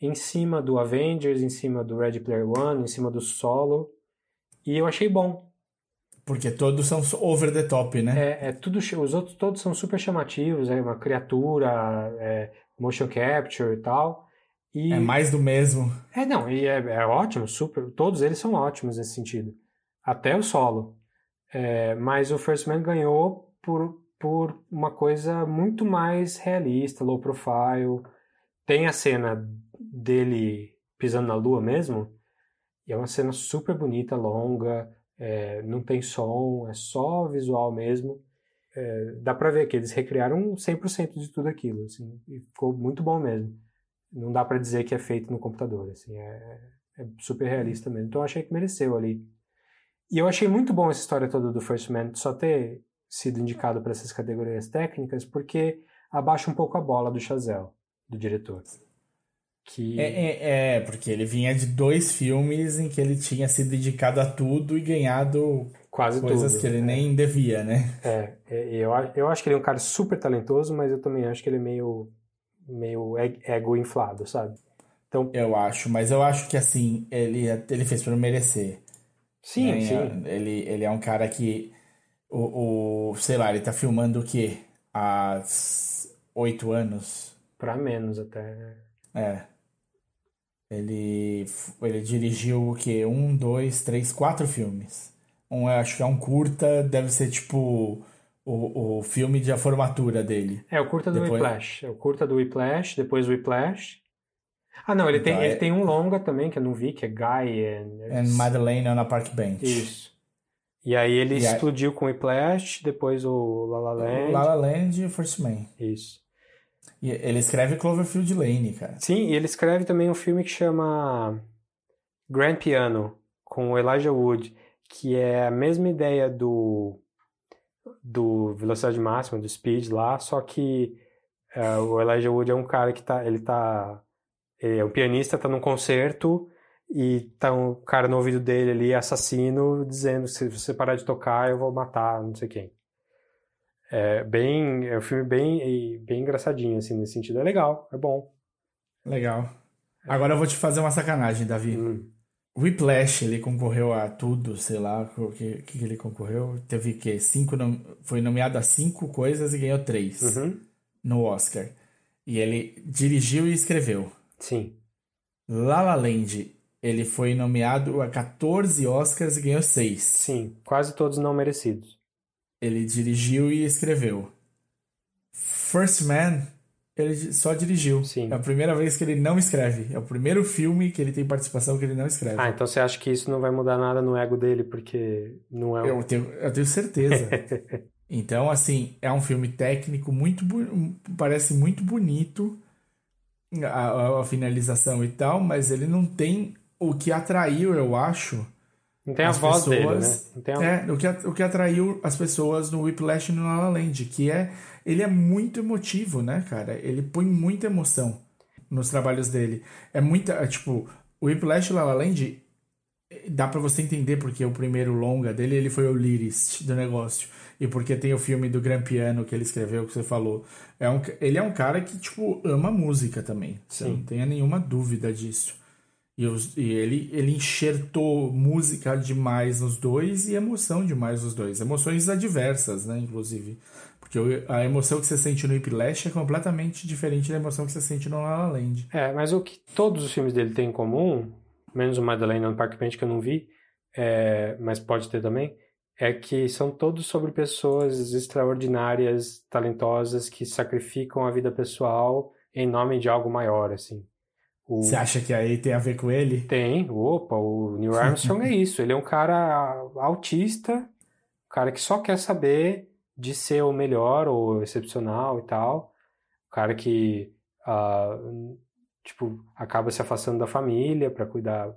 em cima do Avengers, em cima do Ready Player One, em cima do Solo. E eu achei bom. Porque todos são over the top, né? É, é tudo, os outros todos são super chamativos, é uma criatura, é, motion capture e tal. E, É, mais do mesmo. É, não, e é, é ótimo, super. Todos eles são ótimos nesse sentido. Até o solo. É, mas o First Man ganhou por, por uma coisa muito mais realista, low profile. Tem a cena dele pisando na lua mesmo, e é uma cena super bonita, longa, é, não tem som, é só visual mesmo. É, dá pra ver que eles recriaram 100% de tudo aquilo, assim, e ficou muito bom mesmo não dá pra dizer que é feito no computador, assim, é, é super realista mesmo. Então eu achei que mereceu ali. E eu achei muito bom essa história toda do First Man só ter sido indicado para essas categorias técnicas, porque abaixa um pouco a bola do Chazelle, do diretor. Que É, é, é, porque ele vinha de dois filmes em que ele tinha sido dedicado a tudo e ganhado quase coisas tudo. que ele nem devia, né? É, é, eu, eu acho que ele é um cara super talentoso, mas eu também acho que ele é meio, meio ego inflado, sabe? Então, Eu acho, mas eu acho que assim, ele, ele fez por merecer. Sim, né? sim. Ele, ele é um cara que, o, o, sei lá, ele tá filmando o quê? Há oito anos? Pra menos até. É. Ele, ele dirigiu o quê? Um, dois, três, quatro filmes. Um, eu acho que é um curta, deve ser tipo o, o filme de a formatura dele. É, o curta do Depois- Whiplash. É o curta do Whiplash, depois o Whiplash. Ah, não, ele, tem, ele tem um longa também, que eu não vi, que é Guy and... And Madeleine on a Park Bench. Isso. E aí ele E explodiu com o Whiplash, depois o La La Land. La La Land e First Man. Isso. E ele escreve Cloverfield Lane, cara. Sim, e ele escreve também um filme que chama Grand Piano, com o Elijah Wood, que é a mesma ideia do do Velocidade Máxima, do Speed lá, só que é, o Elijah Wood é um cara que tá, ele tá, ele é um pianista, tá num concerto e tá um cara no ouvido dele ali, assassino, dizendo se você parar de tocar eu vou matar não sei quem. É bem, é um filme bem, bem engraçadinho assim nesse sentido, é legal, é bom. Legal. Agora eu vou te fazer uma sacanagem, Davi. Hum. Whiplash, ele concorreu a tudo, sei lá, o que, que ele concorreu. Teve o quê? Cinco, foi nomeado a cinco coisas e ganhou três Uhum. no Oscar. E ele dirigiu e escreveu. Sim. La La Land, ele foi nomeado a 14 Oscars e ganhou seis. Sim, quase todos não merecidos. Ele dirigiu e escreveu. First Man, ele só dirigiu. Sim. É a primeira vez que ele não escreve. É o primeiro filme que ele tem participação que ele não escreve. Ah, então você acha que isso não vai mudar nada no ego dele, porque não é o. Eu tenho, eu tenho certeza. *laughs* então, assim, é um filme técnico muito parece muito bonito a, a- finalização e tal, mas ele não tem o que atraiu, eu acho. Não tem a voz dele, né? pessoas- Não tem a... É, o que, o que atraiu as pessoas no Whiplash e no La La Land, que é ele é muito emotivo, né, cara? Ele põe muita emoção nos trabalhos dele. É muita, é, tipo, o Whiplash e La La Land dá pra você entender porque o primeiro longa dele ele foi o lyrist do negócio e porque tem o filme do Gran Piano que ele escreveu que você falou. É um, ele é um cara que tipo ama música também. Sim. não tenha nenhuma dúvida disso. E, os- e ele ele enxertou música demais nos dois e emoção demais nos dois. Emoções adversas né inclusive. Porque a emoção que você sente no Whiplash é completamente diferente da emoção que você sente no La La Land. É, mas o que todos os filmes dele têm em comum, menos o Madeleine no Park Bench que eu não vi, é, mas pode ter também, é que são todos sobre pessoas extraordinárias, talentosas, que sacrificam a vida pessoal em nome de algo maior, assim. O- você acha que aí tem a ver com ele Tem, opa, o Neil *laughs* Armstrong é isso. Ele é um cara autista, um cara que só quer saber de ser o melhor ou excepcional e tal. Um cara que, ah, tipo, acaba se afastando da família para cuidar,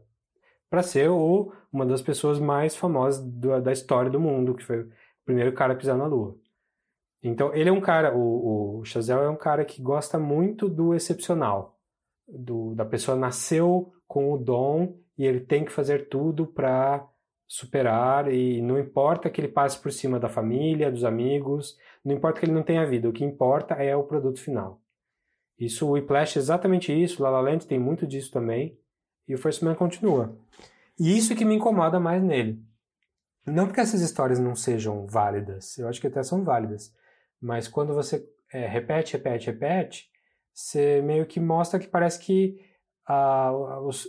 para ser o, uma das pessoas mais famosas do- da história do mundo, que foi o primeiro cara a pisar na Lua. Então, ele é um cara, o, o Chazelle é um cara que gosta muito do excepcional do, da pessoa nasceu com o dom e ele tem que fazer tudo para superar e não importa que ele passe por cima da família, dos amigos, não importa que ele não tenha vida, o que importa é o produto final. Isso, o Whiplash é exatamente isso, La La Land tem muito disso também e o First Man continua. E isso que me incomoda mais nele. Não porque essas histórias não sejam válidas, eu acho que até são válidas, mas quando você é, repete, repete, repete, você meio que mostra que parece que ah, os-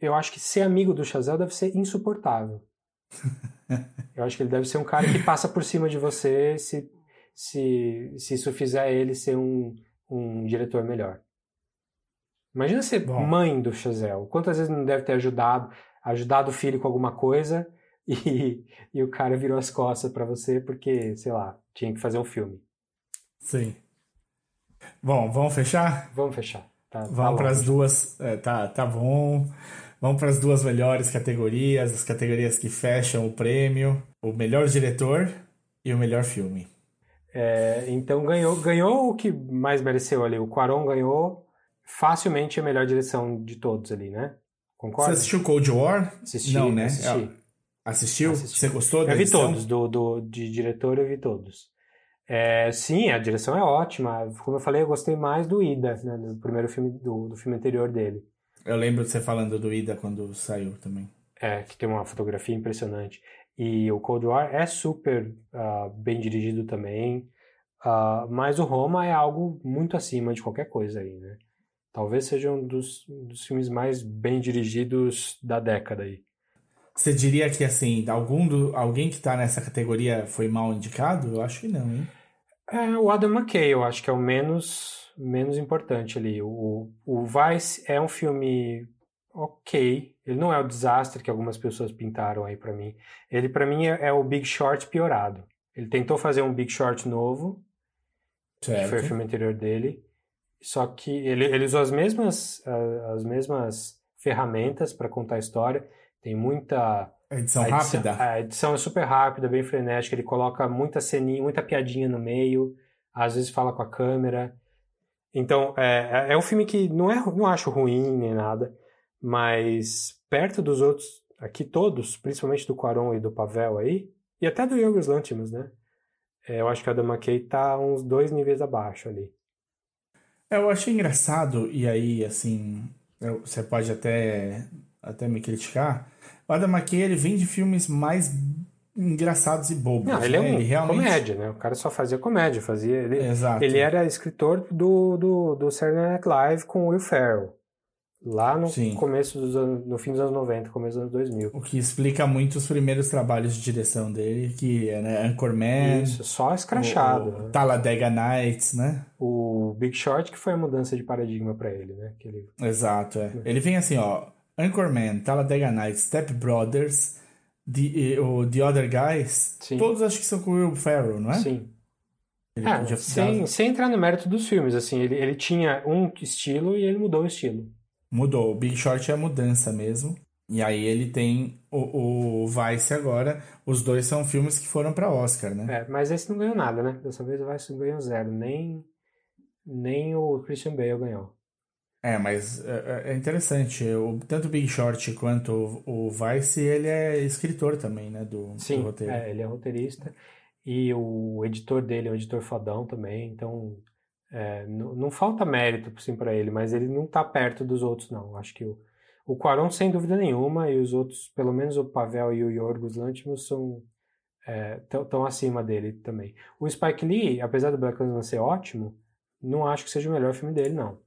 eu acho que ser amigo do Chazelle deve ser insuportável. *laughs* eu acho que ele deve ser um cara que passa por cima de você se, se, se isso fizer ele ser um, um diretor melhor. Imagina ser Bom. mãe do Chazelle. Quantas vezes não deve ter ajudado, ajudado o filho com alguma coisa *laughs* e, e o cara virou as costas pra você porque, sei lá, tinha que fazer um filme. sim bom vamos fechar Vamos fechar. Tá, tá Vamos longe. para as duas. é, tá, tá bom. Vamos para as duas melhores categorias, as categorias que fecham o prêmio: o melhor diretor e o melhor filme. É, então ganhou, ganhou o que mais mereceu ali. O Quaron ganhou facilmente a melhor direção de todos ali, né? Você Concorda? assistiu Cold War? Assisti, Não, né? assisti. É, Assistiu? Assisti. Você gostou da Eu vi edição? todos, do, do, de diretor eu vi todos. É, sim, a direção é ótima. Como eu falei, eu gostei mais do Ida, né, do primeiro filme, do, do filme anterior dele. Eu lembro de você falando do Ida quando saiu também. É, que tem uma fotografia impressionante. E o Cold War é super ah, bem dirigido também. Ah, mas o Roma é algo muito acima de qualquer coisa aí, né? Talvez seja um dos, dos filmes mais bem dirigidos da década aí. Você diria que, assim, algum do, alguém que tá nessa categoria foi mal indicado? Eu acho que não, hein? É, o Adam McKay, eu acho que é o menos, menos importante ali. O, o Vice é um filme ok. Ele não é o desastre que algumas pessoas pintaram aí pra mim. Ele, pra mim, é, é o Big Short piorado. Ele tentou fazer um Big Short novo, que foi o Certo. filme anterior dele. Só que ele, ele usou as mesmas, as mesmas ferramentas para contar a história. Tem muita. Edição a edição- rápida? A edição é super rápida, bem frenética. Ele coloca muita ceninha, muita piadinha no meio. Às vezes fala com a câmera. Então, é, é- é um filme que não, é, não acho ruim nem nada, mas perto dos outros, aqui todos, principalmente do Quaron e do Pavel aí, e até do Yorgos Lanthimos, né? É, eu acho que a Adam McKay tá uns dois níveis abaixo ali. É, Eu achei engraçado, e aí, assim, eu- você pode até, até me criticar. O Adam McKay, ele vem de filmes mais engraçados e bobos. Não, ele é né? um Ele realmente- comédia, né? O cara só fazia comédia, fazia... Ele, Exato. ele era escritor do, do, do Saturday Night Live com o Will Ferrell. Lá no Sim. começo dos anos, no fim dos anos 90, começo dos anos 2000. O que explica muito os primeiros trabalhos de direção dele, que é né, Anchorman, Isso, só escrachado. o né? Talladega Nights, né? O Big Short que foi a mudança de paradigma pra ele, né? Que ele... Exato, é. Ele vem assim, ó, Anchorman, Talladega Nights, Step Brothers, The, e o The Other Guys, Sim. todos acho que são com o Will Ferrell, não é? Sim. Podia- sem, sem entrar no mérito dos filmes, assim, ele, ele tinha um estilo e ele mudou o estilo. Mudou. O Big Short é a mudança mesmo. E aí ele tem o, o Vice agora. Os dois são filmes que foram pra Oscar, né? É, mas esse não ganhou nada, né? Dessa vez o Vice ganhou zero. Nem, nem o Christian Bale ganhou. É, mas é, é interessante. O, tanto o Big Short quanto o, o Vice, ele é escritor também, né? Do, do Sim, roteiro. é, ele é roteirista. E o editor dele é um editor fodão também, então é, não, não falta mérito assim, para ele, mas ele não tá perto dos outros, não. Acho que o, o Quaron, sem dúvida nenhuma, e os outros, pelo menos o Pavel e o Yorgos Lanthimos, são tão acima dele também. O Spike Lee, apesar do Black Klansman ser ótimo, não acho que seja o melhor filme dele, não.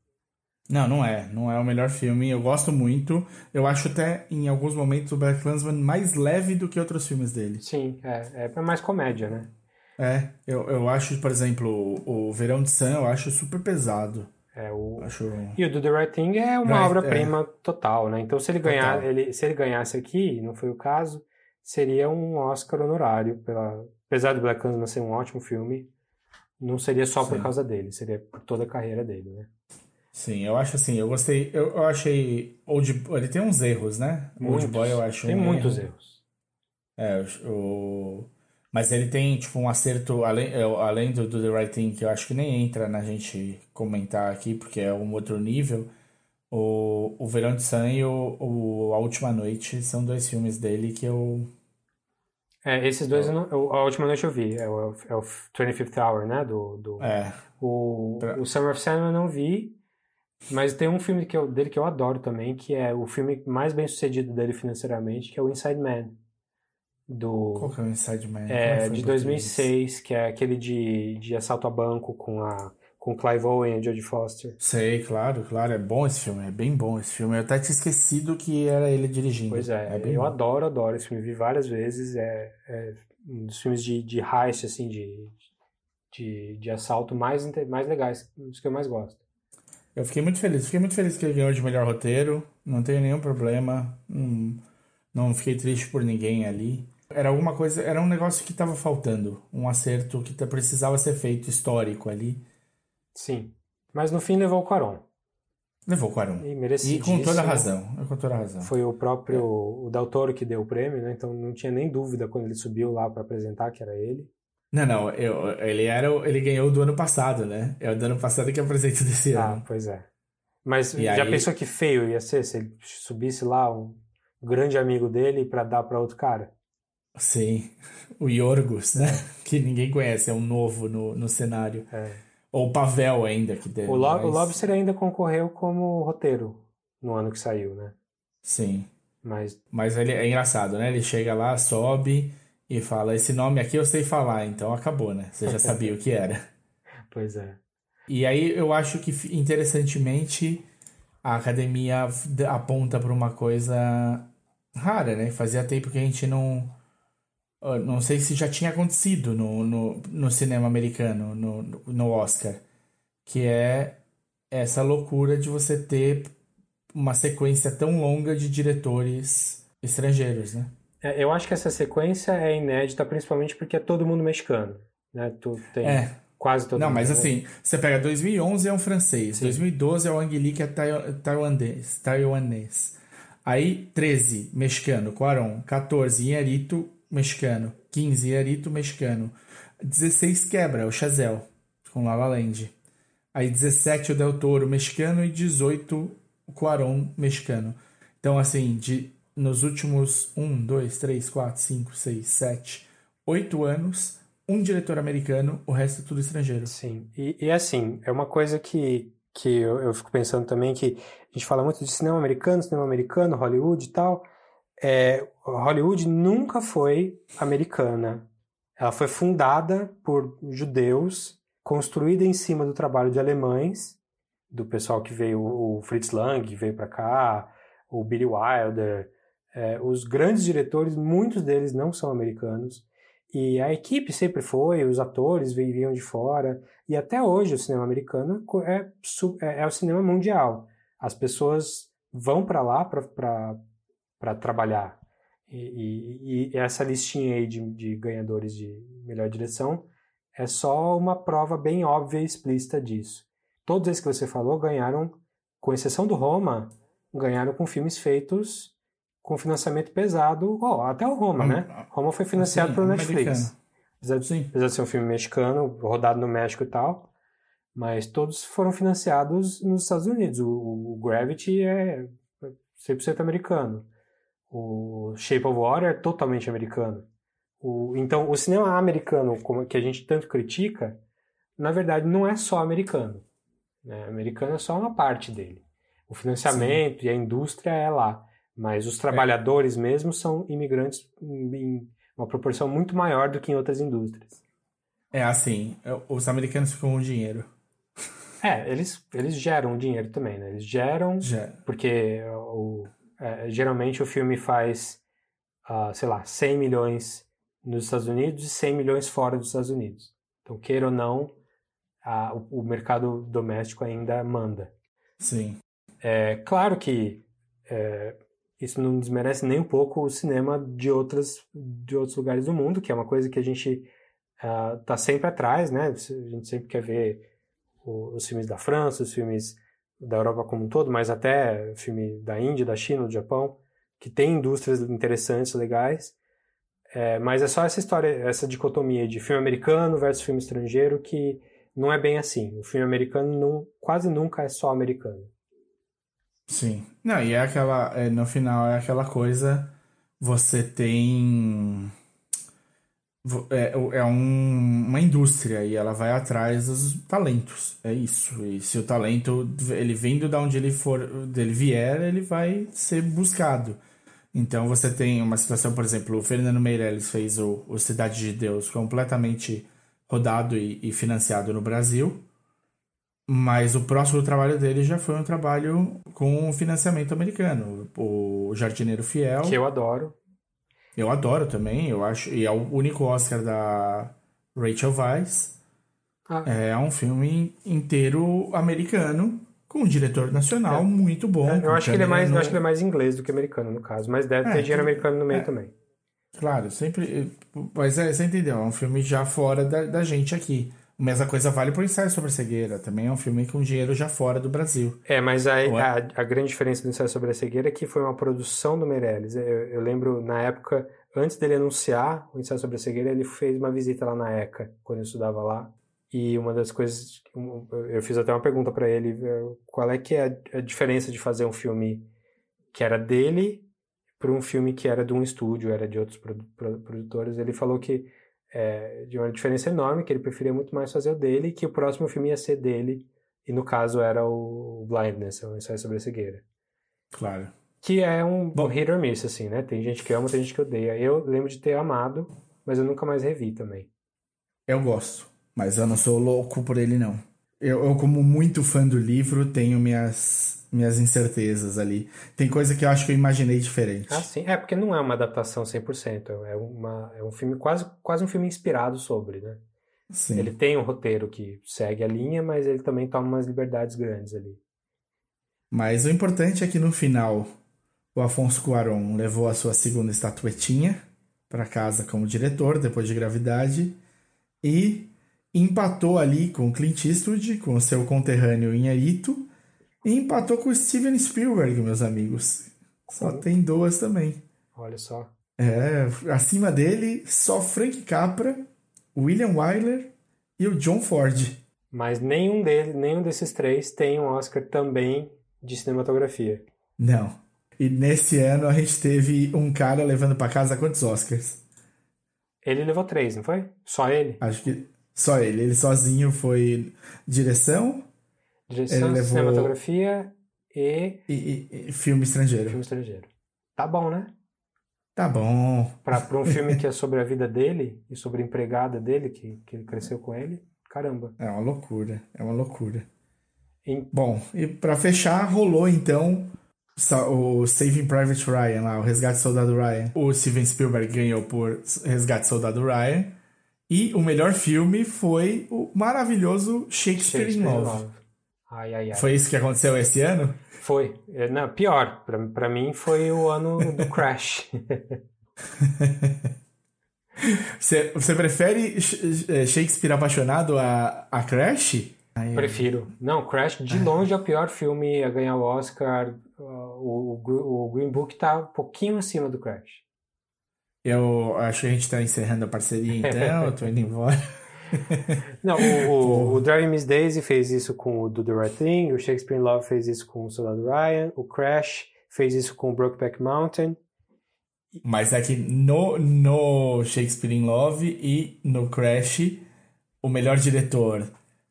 Não, não é. Não é o melhor filme. Eu gosto muito. Eu acho até, em alguns momentos, o Black Klansman mais leve do que outros filmes dele. Sim, é, é mais comédia, né? É, eu, eu acho, por exemplo, o, o Verão de Sun, eu acho super pesado. É, o... Acho... E o Do The Right Thing é uma obra-prima é. total, né? Então, se ele, ganhar, Total. ele, se ele ganhasse aqui, não foi o caso, seria um Oscar honorário. Pela... Apesar do Black Klansman ser um ótimo filme, não seria só por Sim. causa dele, seria por toda a carreira dele, né? Sim, eu acho assim, eu gostei, eu, eu achei Old, ele tem uns erros, né? Old Muitos. Boy eu acho Tem um muitos erro. erros. É, o- mas ele tem tipo um acerto além, é, além do, do The Right Thing que eu acho que nem entra na gente comentar aqui porque é um outro nível. O, o Verão de Sun e o, o A Última Noite são dois filmes dele que eu É, esses dois, eu não- eu- a última noite eu vi, é o, é o 25th Hour, né? Do, do, é, O, Pra- o Summer of Sam eu não vi, mas tem um filme que eu, dele que eu adoro também, que é o filme mais bem sucedido dele financeiramente, que é o Inside Man, do, qual que é o Inside Man? É, em de português? 2006, que é aquele de, de assalto a banco com a com Clive Owen e Jodie Foster. Sei, claro, claro, é bom esse filme, é bem bom esse filme. Eu até tinha esquecido que era ele dirigindo. Pois é, bem eu bom. adoro, adoro esse filme, vi várias vezes, é, é um dos filmes de, de heist, assim, de, de, de assalto mais, mais legais, um dos que eu mais gosto. Eu fiquei muito feliz, fiquei muito feliz que ele ganhou de melhor roteiro, não tenho nenhum problema, não, não fiquei triste por ninguém ali. Era alguma coisa, era um negócio que estava faltando, um acerto que tá- precisava ser feito histórico ali. Sim, mas no fim levou o Quaron. Levou o Quaron. E E com toda a razão, é com toda a razão. Foi o próprio o Del Toro que deu o prêmio, né? Então não tinha nem dúvida quando ele subiu lá para apresentar que era ele. Não, não, eu, ele era, o- ele ganhou do ano passado, né? É o do ano passado que apresenta desse Ah, ano. pois é. Mas E já aí- pensou que feio ia ser se ele subisse lá um grande amigo dele para dar para outro cara? Sim, o Yorgos, né? Que ninguém conhece, é um novo no, no cenário. É. Ou o Pavel ainda, que deve. O, Lo mas- o Lobster ainda concorreu como roteiro no ano que saiu, né? Sim. Mas Mas ele é engraçado, né? Ele chega lá, sobe e fala: Esse nome aqui eu sei falar, então acabou, né? Você já sabia o que era. *laughs* pois é. E aí eu acho que, interessantemente, a academia aponta para uma coisa rara, né? Fazia tempo que a gente não. Não sei se já tinha acontecido no, no, no cinema americano, no, no Oscar. Que é essa loucura de você ter uma sequência tão longa de diretores estrangeiros, né? É, Eu acho que essa sequência é inédita, principalmente porque é todo mundo mexicano, né? Tu tem É. quase todo Não, mundo. mas né? assim, você pega 2011 é um francês, 2012 é o Ang Lee que é tai- taiwanês, taiwanês. Aí 13, mexicano, Quaron, 14, Inharito, mexicano, 15, Inharito, mexicano. 16 quebra, o Chazelle, com La La Land. Aí 17 o Del Toro, mexicano, e 18 o Quaron, mexicano. Então, assim, de, nos últimos 1, 2, 3, 4, 5, 6, 7, 8 anos, um diretor americano, o resto é tudo estrangeiro. Sim, e, e assim, é uma coisa que, que eu, eu fico pensando também que a gente fala muito de cinema americano, cinema americano, Hollywood e tal. É, Hollywood nunca foi americana. Ela foi fundada por judeus, construída em cima do trabalho de alemães, do pessoal que veio, o Fritz Lang que veio para cá, o Billy Wilder. É, os grandes diretores, muitos deles não são americanos. E a equipe sempre foi, os atores viriam de fora. E até hoje o cinema americano é, é, é o cinema mundial. As pessoas vão para lá para trabalhar. E, e- e essa listinha aí de, de ganhadores de melhor direção é só uma prova bem óbvia e explícita disso. Todos esses que você falou ganharam, com exceção do Roma, ganharam com filmes feitos com financiamento pesado. Ó, até o Roma, Hum, né? Roma foi financiado sim, pelo americano. Netflix. Apesar de, apesar de ser um filme mexicano, rodado no México e tal. mas todos foram financiados nos Estados Unidos. O, o Gravity é 100% americano. O Shape of Water é totalmente americano. O, então, o cinema americano, como que a gente tanto critica, na verdade não é só americano. Né? Americano é só uma parte dele. O financiamento Sim. e a indústria é lá. Mas os trabalhadores é. mesmo são imigrantes em uma proporção muito maior do que em outras indústrias. É assim, os americanos ficam com dinheiro. É, eles, eles geram dinheiro também, né? Eles geram, Gera. porque o, é, geralmente o filme faz, uh, sei lá, 100 milhões nos Estados Unidos e 100 milhões fora dos Estados Unidos. Então, queira ou não, a, o, o, mercado doméstico ainda manda. Sim. É claro que é, isso não desmerece nem um pouco o cinema de, outras, de outros lugares do mundo, que é uma coisa que a gente está uh, sempre atrás, né? A gente sempre quer ver os filmes da França, os filmes da Europa como um todo, mas até filme da Índia, da China, do Japão, que tem indústrias interessantes, legais. É, mas é só essa história, essa dicotomia de filme americano versus filme estrangeiro que não é bem assim. O filme americano não, quase nunca é só americano. Sim. Não, e é aquela. É, no final é aquela coisa. Você tem é, é um, uma indústria e ela vai atrás dos talentos. É isso. E se o talento ele vindo da onde ele for, dele vier, ele vai ser buscado. Então você tem uma situação, por exemplo, o Fernando Meirelles fez o, o Cidade de Deus completamente rodado e, e financiado no Brasil. Mas o próximo trabalho dele já foi um trabalho com financiamento americano. O Jardineiro Fiel. Que eu adoro. Eu adoro também, eu acho. E é o único Oscar da Rachel Weisz. Ah. É um filme inteiro americano, com um diretor nacional é. muito bom. É, eu, acho que ele é mais, no... eu acho que ele é mais inglês do que americano, no caso. Mas deve é, ter dinheiro americano no meio é. também. Claro, sempre. Mas é, você entendeu? É um filme já fora da, da gente aqui. A mesma coisa vale para o Ensaio sobre a Cegueira. Também é um filme com dinheiro já fora do Brasil. É, mas a, a, a, grande diferença do Ensaio sobre a Cegueira é que foi uma produção do Meirelles. Eu, eu, lembro, na época, antes dele anunciar o Ensaio sobre a Cegueira, ele fez uma visita lá na ECA, quando eu estudava lá. E uma das coisas... Eu fiz até uma pergunta para ele. Qual é que é a, a diferença de fazer um filme que era dele para um filme que era de um estúdio, era de outros produtores? Ele falou que é, de uma diferença enorme, que ele preferia muito mais fazer o dele, que o próximo filme ia ser dele, e no caso era o Blindness, o ensaio sobre a cegueira. Claro. Que é um Bom, hit or miss, assim, né? Tem gente que ama, tem gente que odeia. Eu lembro de ter amado, mas eu nunca mais revi também. Eu gosto, mas eu não sou louco por ele, não. Eu, eu como muito fã do livro, tenho minhas minhas incertezas ali. Tem coisa que eu acho que eu imaginei diferente. Ah, sim. É, porque não é uma adaptação 100%. É, uma, é um filme quase, quase um filme inspirado sobre, né? Sim. Ele tem um roteiro que segue a linha, mas ele também toma umas liberdades grandes ali. Mas o importante é que no final o Afonso Cuarón levou a sua segunda estatuetinha para casa como diretor, depois de gravidade, e empatou ali com Clint Eastwood, com seu conterrâneo Inharito, e empatou com o Steven Spielberg, meus amigos. Só tem duas também. Olha só. É, acima dele, só Frank Capra, William Wyler e o John Ford. Mas nenhum deles, nenhum desses três tem um Oscar também de cinematografia. Não. E nesse ano a gente teve um cara levando para casa quantos Oscars? Ele levou três, não foi? Só ele? Acho que só ele. Ele sozinho foi direção, Direção, levou... cinematografia e... E, e... e... Filme estrangeiro. Filme estrangeiro. Tá bom, né? Tá bom. Pra, pra um filme que é sobre a vida dele e sobre a empregada dele, que, que ele cresceu com ele, caramba. É uma loucura, é uma loucura. Em... Bom, e para fechar, rolou então o Saving Private Ryan lá, o Resgate Soldado Ryan. O Steven Spielberg ganhou por Resgate Soldado Ryan. E o melhor filme foi o maravilhoso Shakespeare, Shakespeare in Love. Love. Ai, ai, ai. Foi isso que aconteceu esse ano? Foi. É, não, pior. Pra, pra mim foi o ano do Crash. *laughs* você, você prefere é, Shakespeare apaixonado a, a Crash? Ai, Prefiro. Não, Crash de longe é o pior filme a ganhar o Oscar. O, o, o Green Book tá um pouquinho acima do Crash. Eu acho que a gente tá encerrando a parceria então, eu tô indo embora. *laughs* *laughs* Não, o, o, o Driving Miss Daisy fez isso com o Do The Right Thing, o Shakespeare in Love fez isso com o Soldado Ryan, o Crash fez isso com o Brokeback Mountain. Mas é que no, no Shakespeare in Love e no Crash, o melhor diretor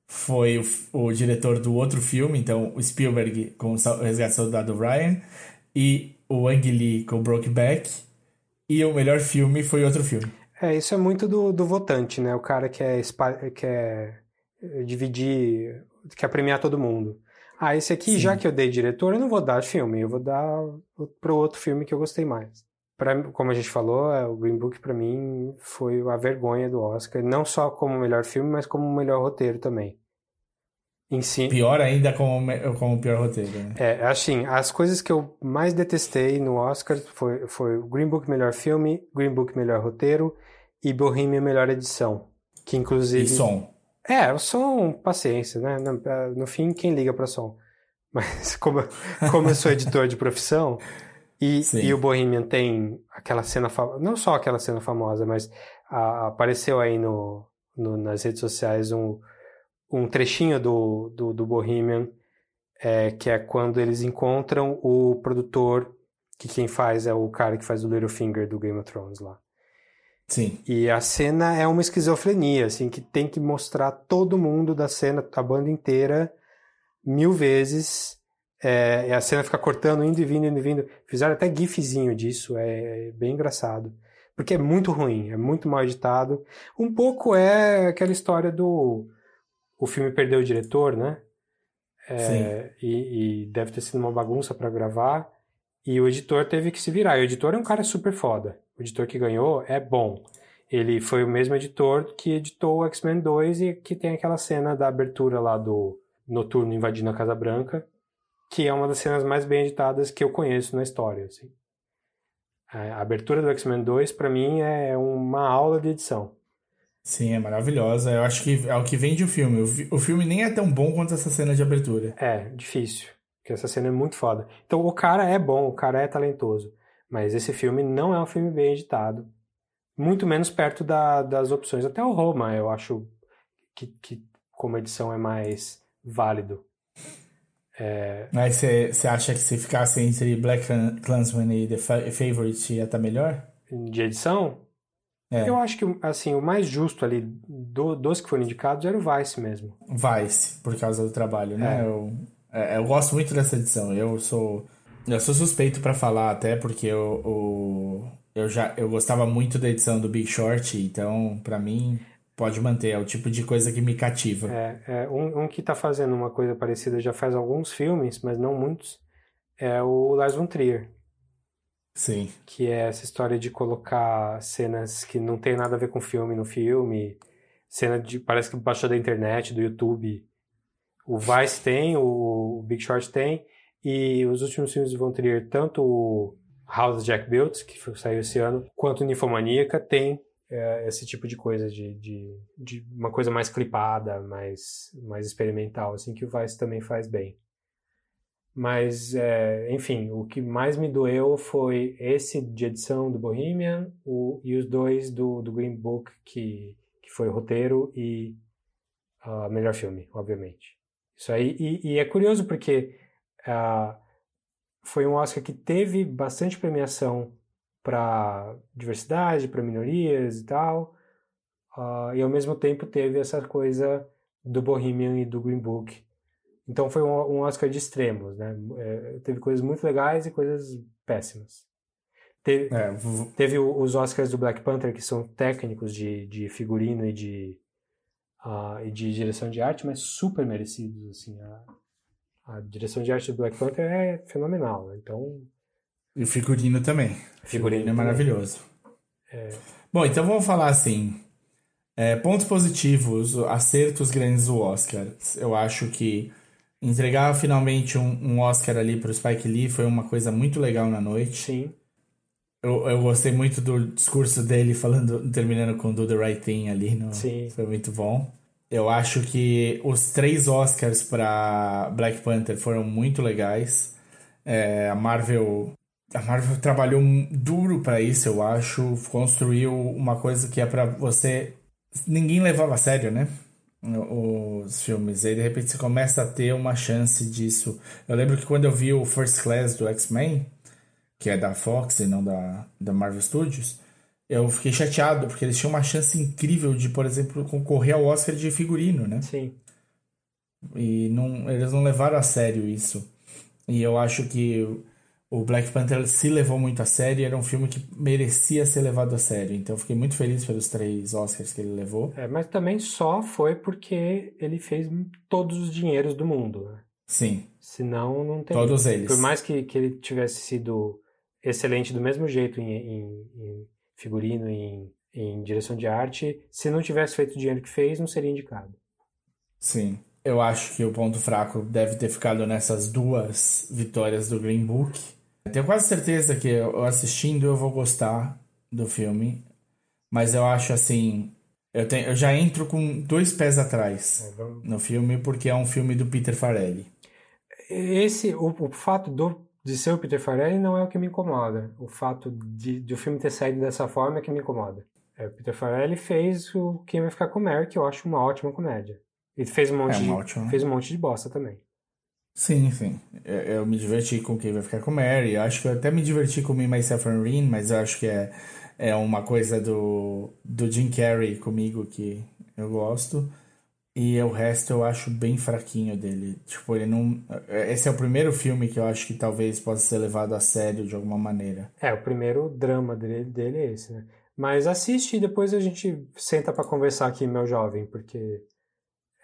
foi o, o diretor do outro filme, então o Spielberg com o Resgate do Soldado Ryan e o Ang Lee com o Brokeback. E o melhor filme foi outro filme. É, isso é muito do, do votante, né? O cara quer, espa- quer eh, dividir, quer premiar todo mundo. Ah, esse aqui, já que eu dei diretor, eu não vou dar filme, eu vou dar pro outro filme que eu gostei mais. Pra, como a gente falou, é, o Green Book pra mim foi a vergonha do Oscar, não só como o melhor filme, mas como o melhor roteiro também. Si, Pior ainda como, me- como o pior roteiro, né? é, assim, as coisas que eu mais detestei no Oscar foi, foi Green Book melhor filme, Green Book melhor roteiro e Bohemian melhor edição. Que inclusive. E som. É, o som, paciência, né? No, no fim, quem liga pra som? *laughs* Mas como, como eu sou editor de profissão, e, Sim. e o Bohemian tem aquela cena, não só aquela cena famosa, mas a- apareceu aí no, no- nas redes sociais um, um trechinho do, do, do Bohemian, é, que é quando eles encontram o produtor, que quem faz é o cara que faz o Littlefinger do Game of Thrones lá. Sim. E a cena é uma esquizofrenia, assim, que tem que mostrar todo mundo da cena, a banda inteira, mil vezes. É, e a cena fica cortando, indo e vindo, indo e vindo. Fizeram até gifzinho disso, é, é bem engraçado. Porque é muito ruim, é muito mal editado. Um pouco é aquela história do... O filme perdeu o diretor, né? É, e, e deve ter sido uma bagunça para gravar. E o editor teve que se virar. E o editor é um cara super foda. O editor que ganhou é bom. Ele foi o mesmo editor que editou o X-Men 2 e que tem aquela cena da abertura lá do Noturno invadindo a Casa Branca, que é uma das cenas mais bem editadas que eu conheço na história. Assim. A abertura do X-Men 2, pra mim, é uma aula de edição. Sim, é maravilhosa. Eu acho que é o que vende o filme. O, o filme nem é tão bom quanto essa cena de abertura. É, difícil. Porque essa cena é muito foda. Então o cara é bom, o cara é talentoso. Mas esse filme não é um filme bem editado. Muito menos perto da- das opções. Até o Roma, eu acho que, que como edição é mais válido. Mas você acha que se ficasse entre Black Clan- Klansman e The Fa- Favorite ia estar melhor? De edição, É, eu acho que assim, o mais justo ali do- dos que foram indicados era o Vice mesmo. Vice, por causa do trabalho, né? É. Eu, é, eu gosto muito dessa edição. Eu sou eu sou suspeito pra falar até porque eu, o- eu já eu gostava muito da edição do Big Short, então pra mim pode manter, é o tipo de coisa que me cativa. É, é, um, um que tá fazendo uma coisa parecida já faz alguns filmes, mas não muitos, é o Lars von Trier. Sim. que é essa história de colocar cenas que não tem nada a ver com filme no filme, cena de parece que baixou da internet, do YouTube. O Vice tem, o Big Short tem, e os últimos filmes de Von Trier, tanto o House Jack Built, que saiu esse ano, quanto o Ninfomaníaca, tem é, esse tipo de coisa, de, de, de uma coisa mais clipada, mais, mais experimental, assim, que o Vice também faz bem. Mas, é, enfim, o que mais me doeu foi esse de edição do Bohemian o, e os dois do, do Green Book, que, que foi roteiro e ah, melhor filme, obviamente. Isso aí, e, e é curioso porque ah, foi um Oscar que teve bastante premiação para diversidade, para minorias e tal, ah, e ao mesmo tempo teve essa coisa do Bohemian e do Green Book. Então foi um, um Oscar de extremos, né? É, teve coisas muito legais e coisas péssimas. Teve, É, teve os Oscars do Black Panther, que são técnicos de, de figurino e de, ah, e de direção de arte, mas super merecidos, assim. A, a direção de arte do Black Panther é fenomenal, né? então... e o figurino também. O Figurino é maravilhoso. Bom, então vamos falar assim. é, pontos positivos, acertos grandes do Oscar. Eu acho que entregar finalmente um, um Oscar ali pro Spike Lee foi uma coisa muito legal na noite. Sim, Eu, eu gostei muito do discurso dele falando, terminando com Do the Right Thing ali. No, Sim. Foi muito bom. Eu acho que os três Oscars para Black Panther foram muito legais. É, a Marvel. A Marvel trabalhou duro para isso, eu acho. Construiu uma coisa que é para você ninguém levava a sério, né? Os filmes. E aí, de repente, você começa a ter uma chance disso. Eu lembro que quando eu vi o First Class do X-Men, que é da Fox e não da, da Marvel Studios, eu fiquei chateado, porque eles tinham uma chance incrível de, por exemplo, concorrer ao Oscar de figurino, né? Sim. E não, eles não levaram a sério isso. E eu acho que o Black Panther se levou muito a sério, era um filme que merecia ser levado a sério. Então eu fiquei muito feliz pelos três Oscars que ele levou. É, mas também só foi porque ele fez todos os dinheiros do mundo. Né? Sim. Senão não tem. Todos eles. Por mais que, que ele tivesse sido excelente do mesmo jeito em, em, em figurino e em, em direção de arte, se não tivesse feito o dinheiro que fez, não seria indicado. Sim. Eu acho que o ponto fraco deve ter ficado nessas duas vitórias do Green Book. Tenho quase certeza que eu assistindo eu vou gostar do filme, mas eu acho assim, eu, tenho, eu já entro com dois pés atrás no filme porque é um filme do Peter Farrelly. Esse, o, o fato do, de ser o Peter Farrelly não é o que me incomoda. O fato de, de o filme ter saído dessa forma é que me incomoda. É, o Peter Farrelly fez o Quem Vai Ficar com Mary, que eu acho uma ótima comédia. E fez um monte, É de, ótima. fez um monte de bosta também. Sim, sim. Eu, eu me diverti com quem vai ficar com Mary. Eu acho que eu até me diverti com Me, Myself and Rin, mas eu acho que é, é uma coisa do, do Jim Carrey comigo que eu gosto. E o resto eu acho bem fraquinho dele. Tipo, ele não. Esse é o primeiro filme que eu acho que talvez possa ser levado a sério de alguma maneira. É, o primeiro drama dele, dele é esse, né? Mas assiste e depois a gente senta pra conversar aqui, meu jovem, porque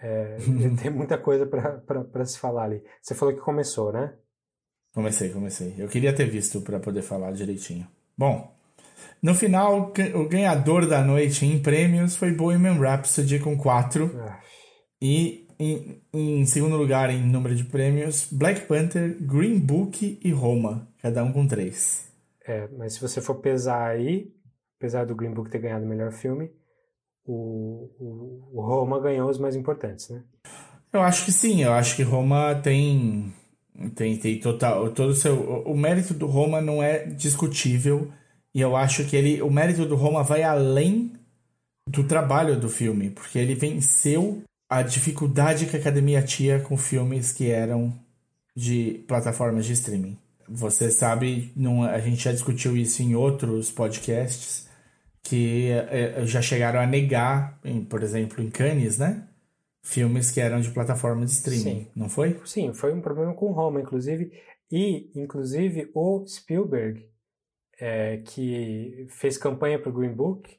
é, tem muita coisa pra se falar ali. Você falou que começou, né? Comecei, comecei. Eu queria ter visto para poder falar direitinho. Bom, no final, o ganhador da noite em prêmios foi Bohemian Rhapsody com 4. Ah, E em, em segundo lugar em número de prêmios, Black Panther, Green Book e Roma, cada um com 3. É, mas se você for pesar aí, apesar do Green Book ter ganhado o melhor filme, o, o, Roma ganhou os mais importantes, né? Eu acho que sim, eu acho que Roma tem tem, tem total todo o, o mérito do Roma não é discutível e eu acho que ele o mérito do Roma vai além do trabalho do filme, porque ele venceu a dificuldade que a academia tinha com filmes que eram de plataformas de streaming. Você sabe, não, a gente já discutiu isso em outros podcasts, que eh, já chegaram a negar, em, por exemplo, em Cannes, né? Filmes que eram de plataforma de streaming, Sim. não foi? Sim, foi um problema com Roma, inclusive. E, inclusive, o Spielberg, é, que fez campanha para o Green Book,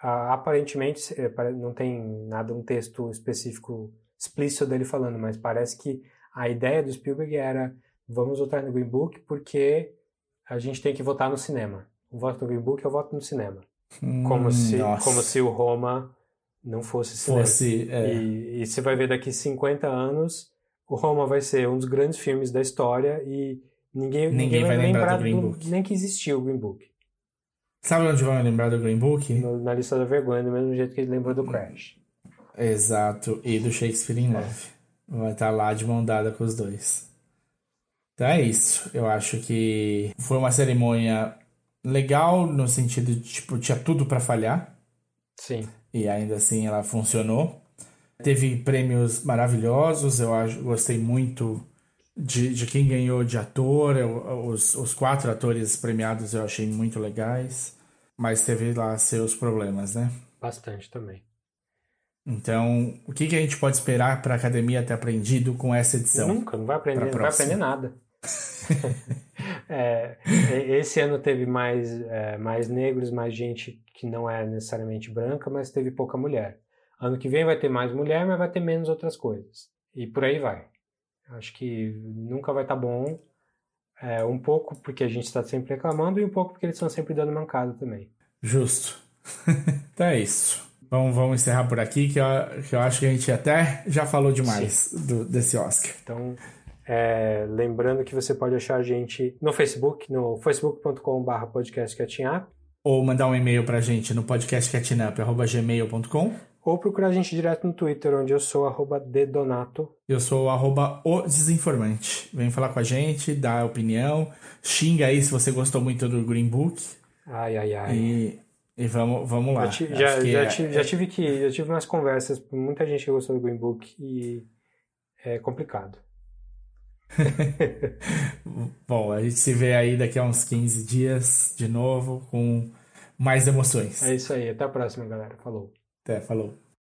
ah, aparentemente, é, não tem nada, um texto específico explícito dele falando, mas parece que a ideia do Spielberg era vamos votar no Green Book porque a gente tem que votar no cinema. O voto no Green Book é o voto no cinema. Como, Hum, se, nossa. como se o Roma não fosse cinema. fosse. é, E, e você vai ver daqui 50 anos, o Roma vai ser um dos grandes filmes da história e ninguém, ninguém, vai, lembrar do Green Book. nem que existiu o Green Book. Sabe onde vão lembrar do Green Book? No- na lista da vergonha, do mesmo jeito que ele lembrou do Crash. Exato, e do Shakespeare in Love. Vai estar lá de mão dada com os dois. Então é isso. Eu acho que foi uma cerimônia legal no sentido de, tipo, tinha tudo pra falhar. Sim. e ainda assim ela funcionou. Teve prêmios maravilhosos, eu acho, gostei muito de, de quem ganhou de ator, eu- os, os quatro atores premiados eu achei muito legais, mas teve lá seus problemas, né? Bastante também. Então, o que, que a gente pode esperar para a academia ter aprendido com essa edição? Nunca, não vai aprender, não vai aprender nada. *laughs* É, esse ano teve mais, é, mais negros, mais gente que não é necessariamente branca, mas teve pouca mulher. Ano que vem vai ter mais mulher, mas vai ter menos outras coisas. E por aí vai. Acho que nunca vai estar bom. É, um pouco porque a gente está sempre reclamando e um pouco porque eles estão sempre dando mancada também. Justo. *laughs* então é isso. Vamos, vamos encerrar por aqui, que eu, que eu acho que a gente até já falou demais do, desse Oscar. Então, é, lembrando que você pode achar a gente no Facebook, no facebook.com.br podcastcatchingup, Ou mandar um e-mail pra gente no podcastcatchingup.gmail.com ou procurar a gente direto no Twitter, onde eu sou arroba dedonato. Eu sou arroba o desinformante. Vem falar com a gente, dá opinião, xinga aí se você gostou muito do Green Book. Ai, ai, ai. E, E vamos, vamos lá. Já, ti- já, é- tive, já tive que já tive umas conversas com muita gente que gostou do Green Book e é complicado. *laughs* Bom, a gente se vê aí daqui a uns 15 dias de novo com mais emoções. É isso aí, até a próxima, galera. Falou. Até, falou.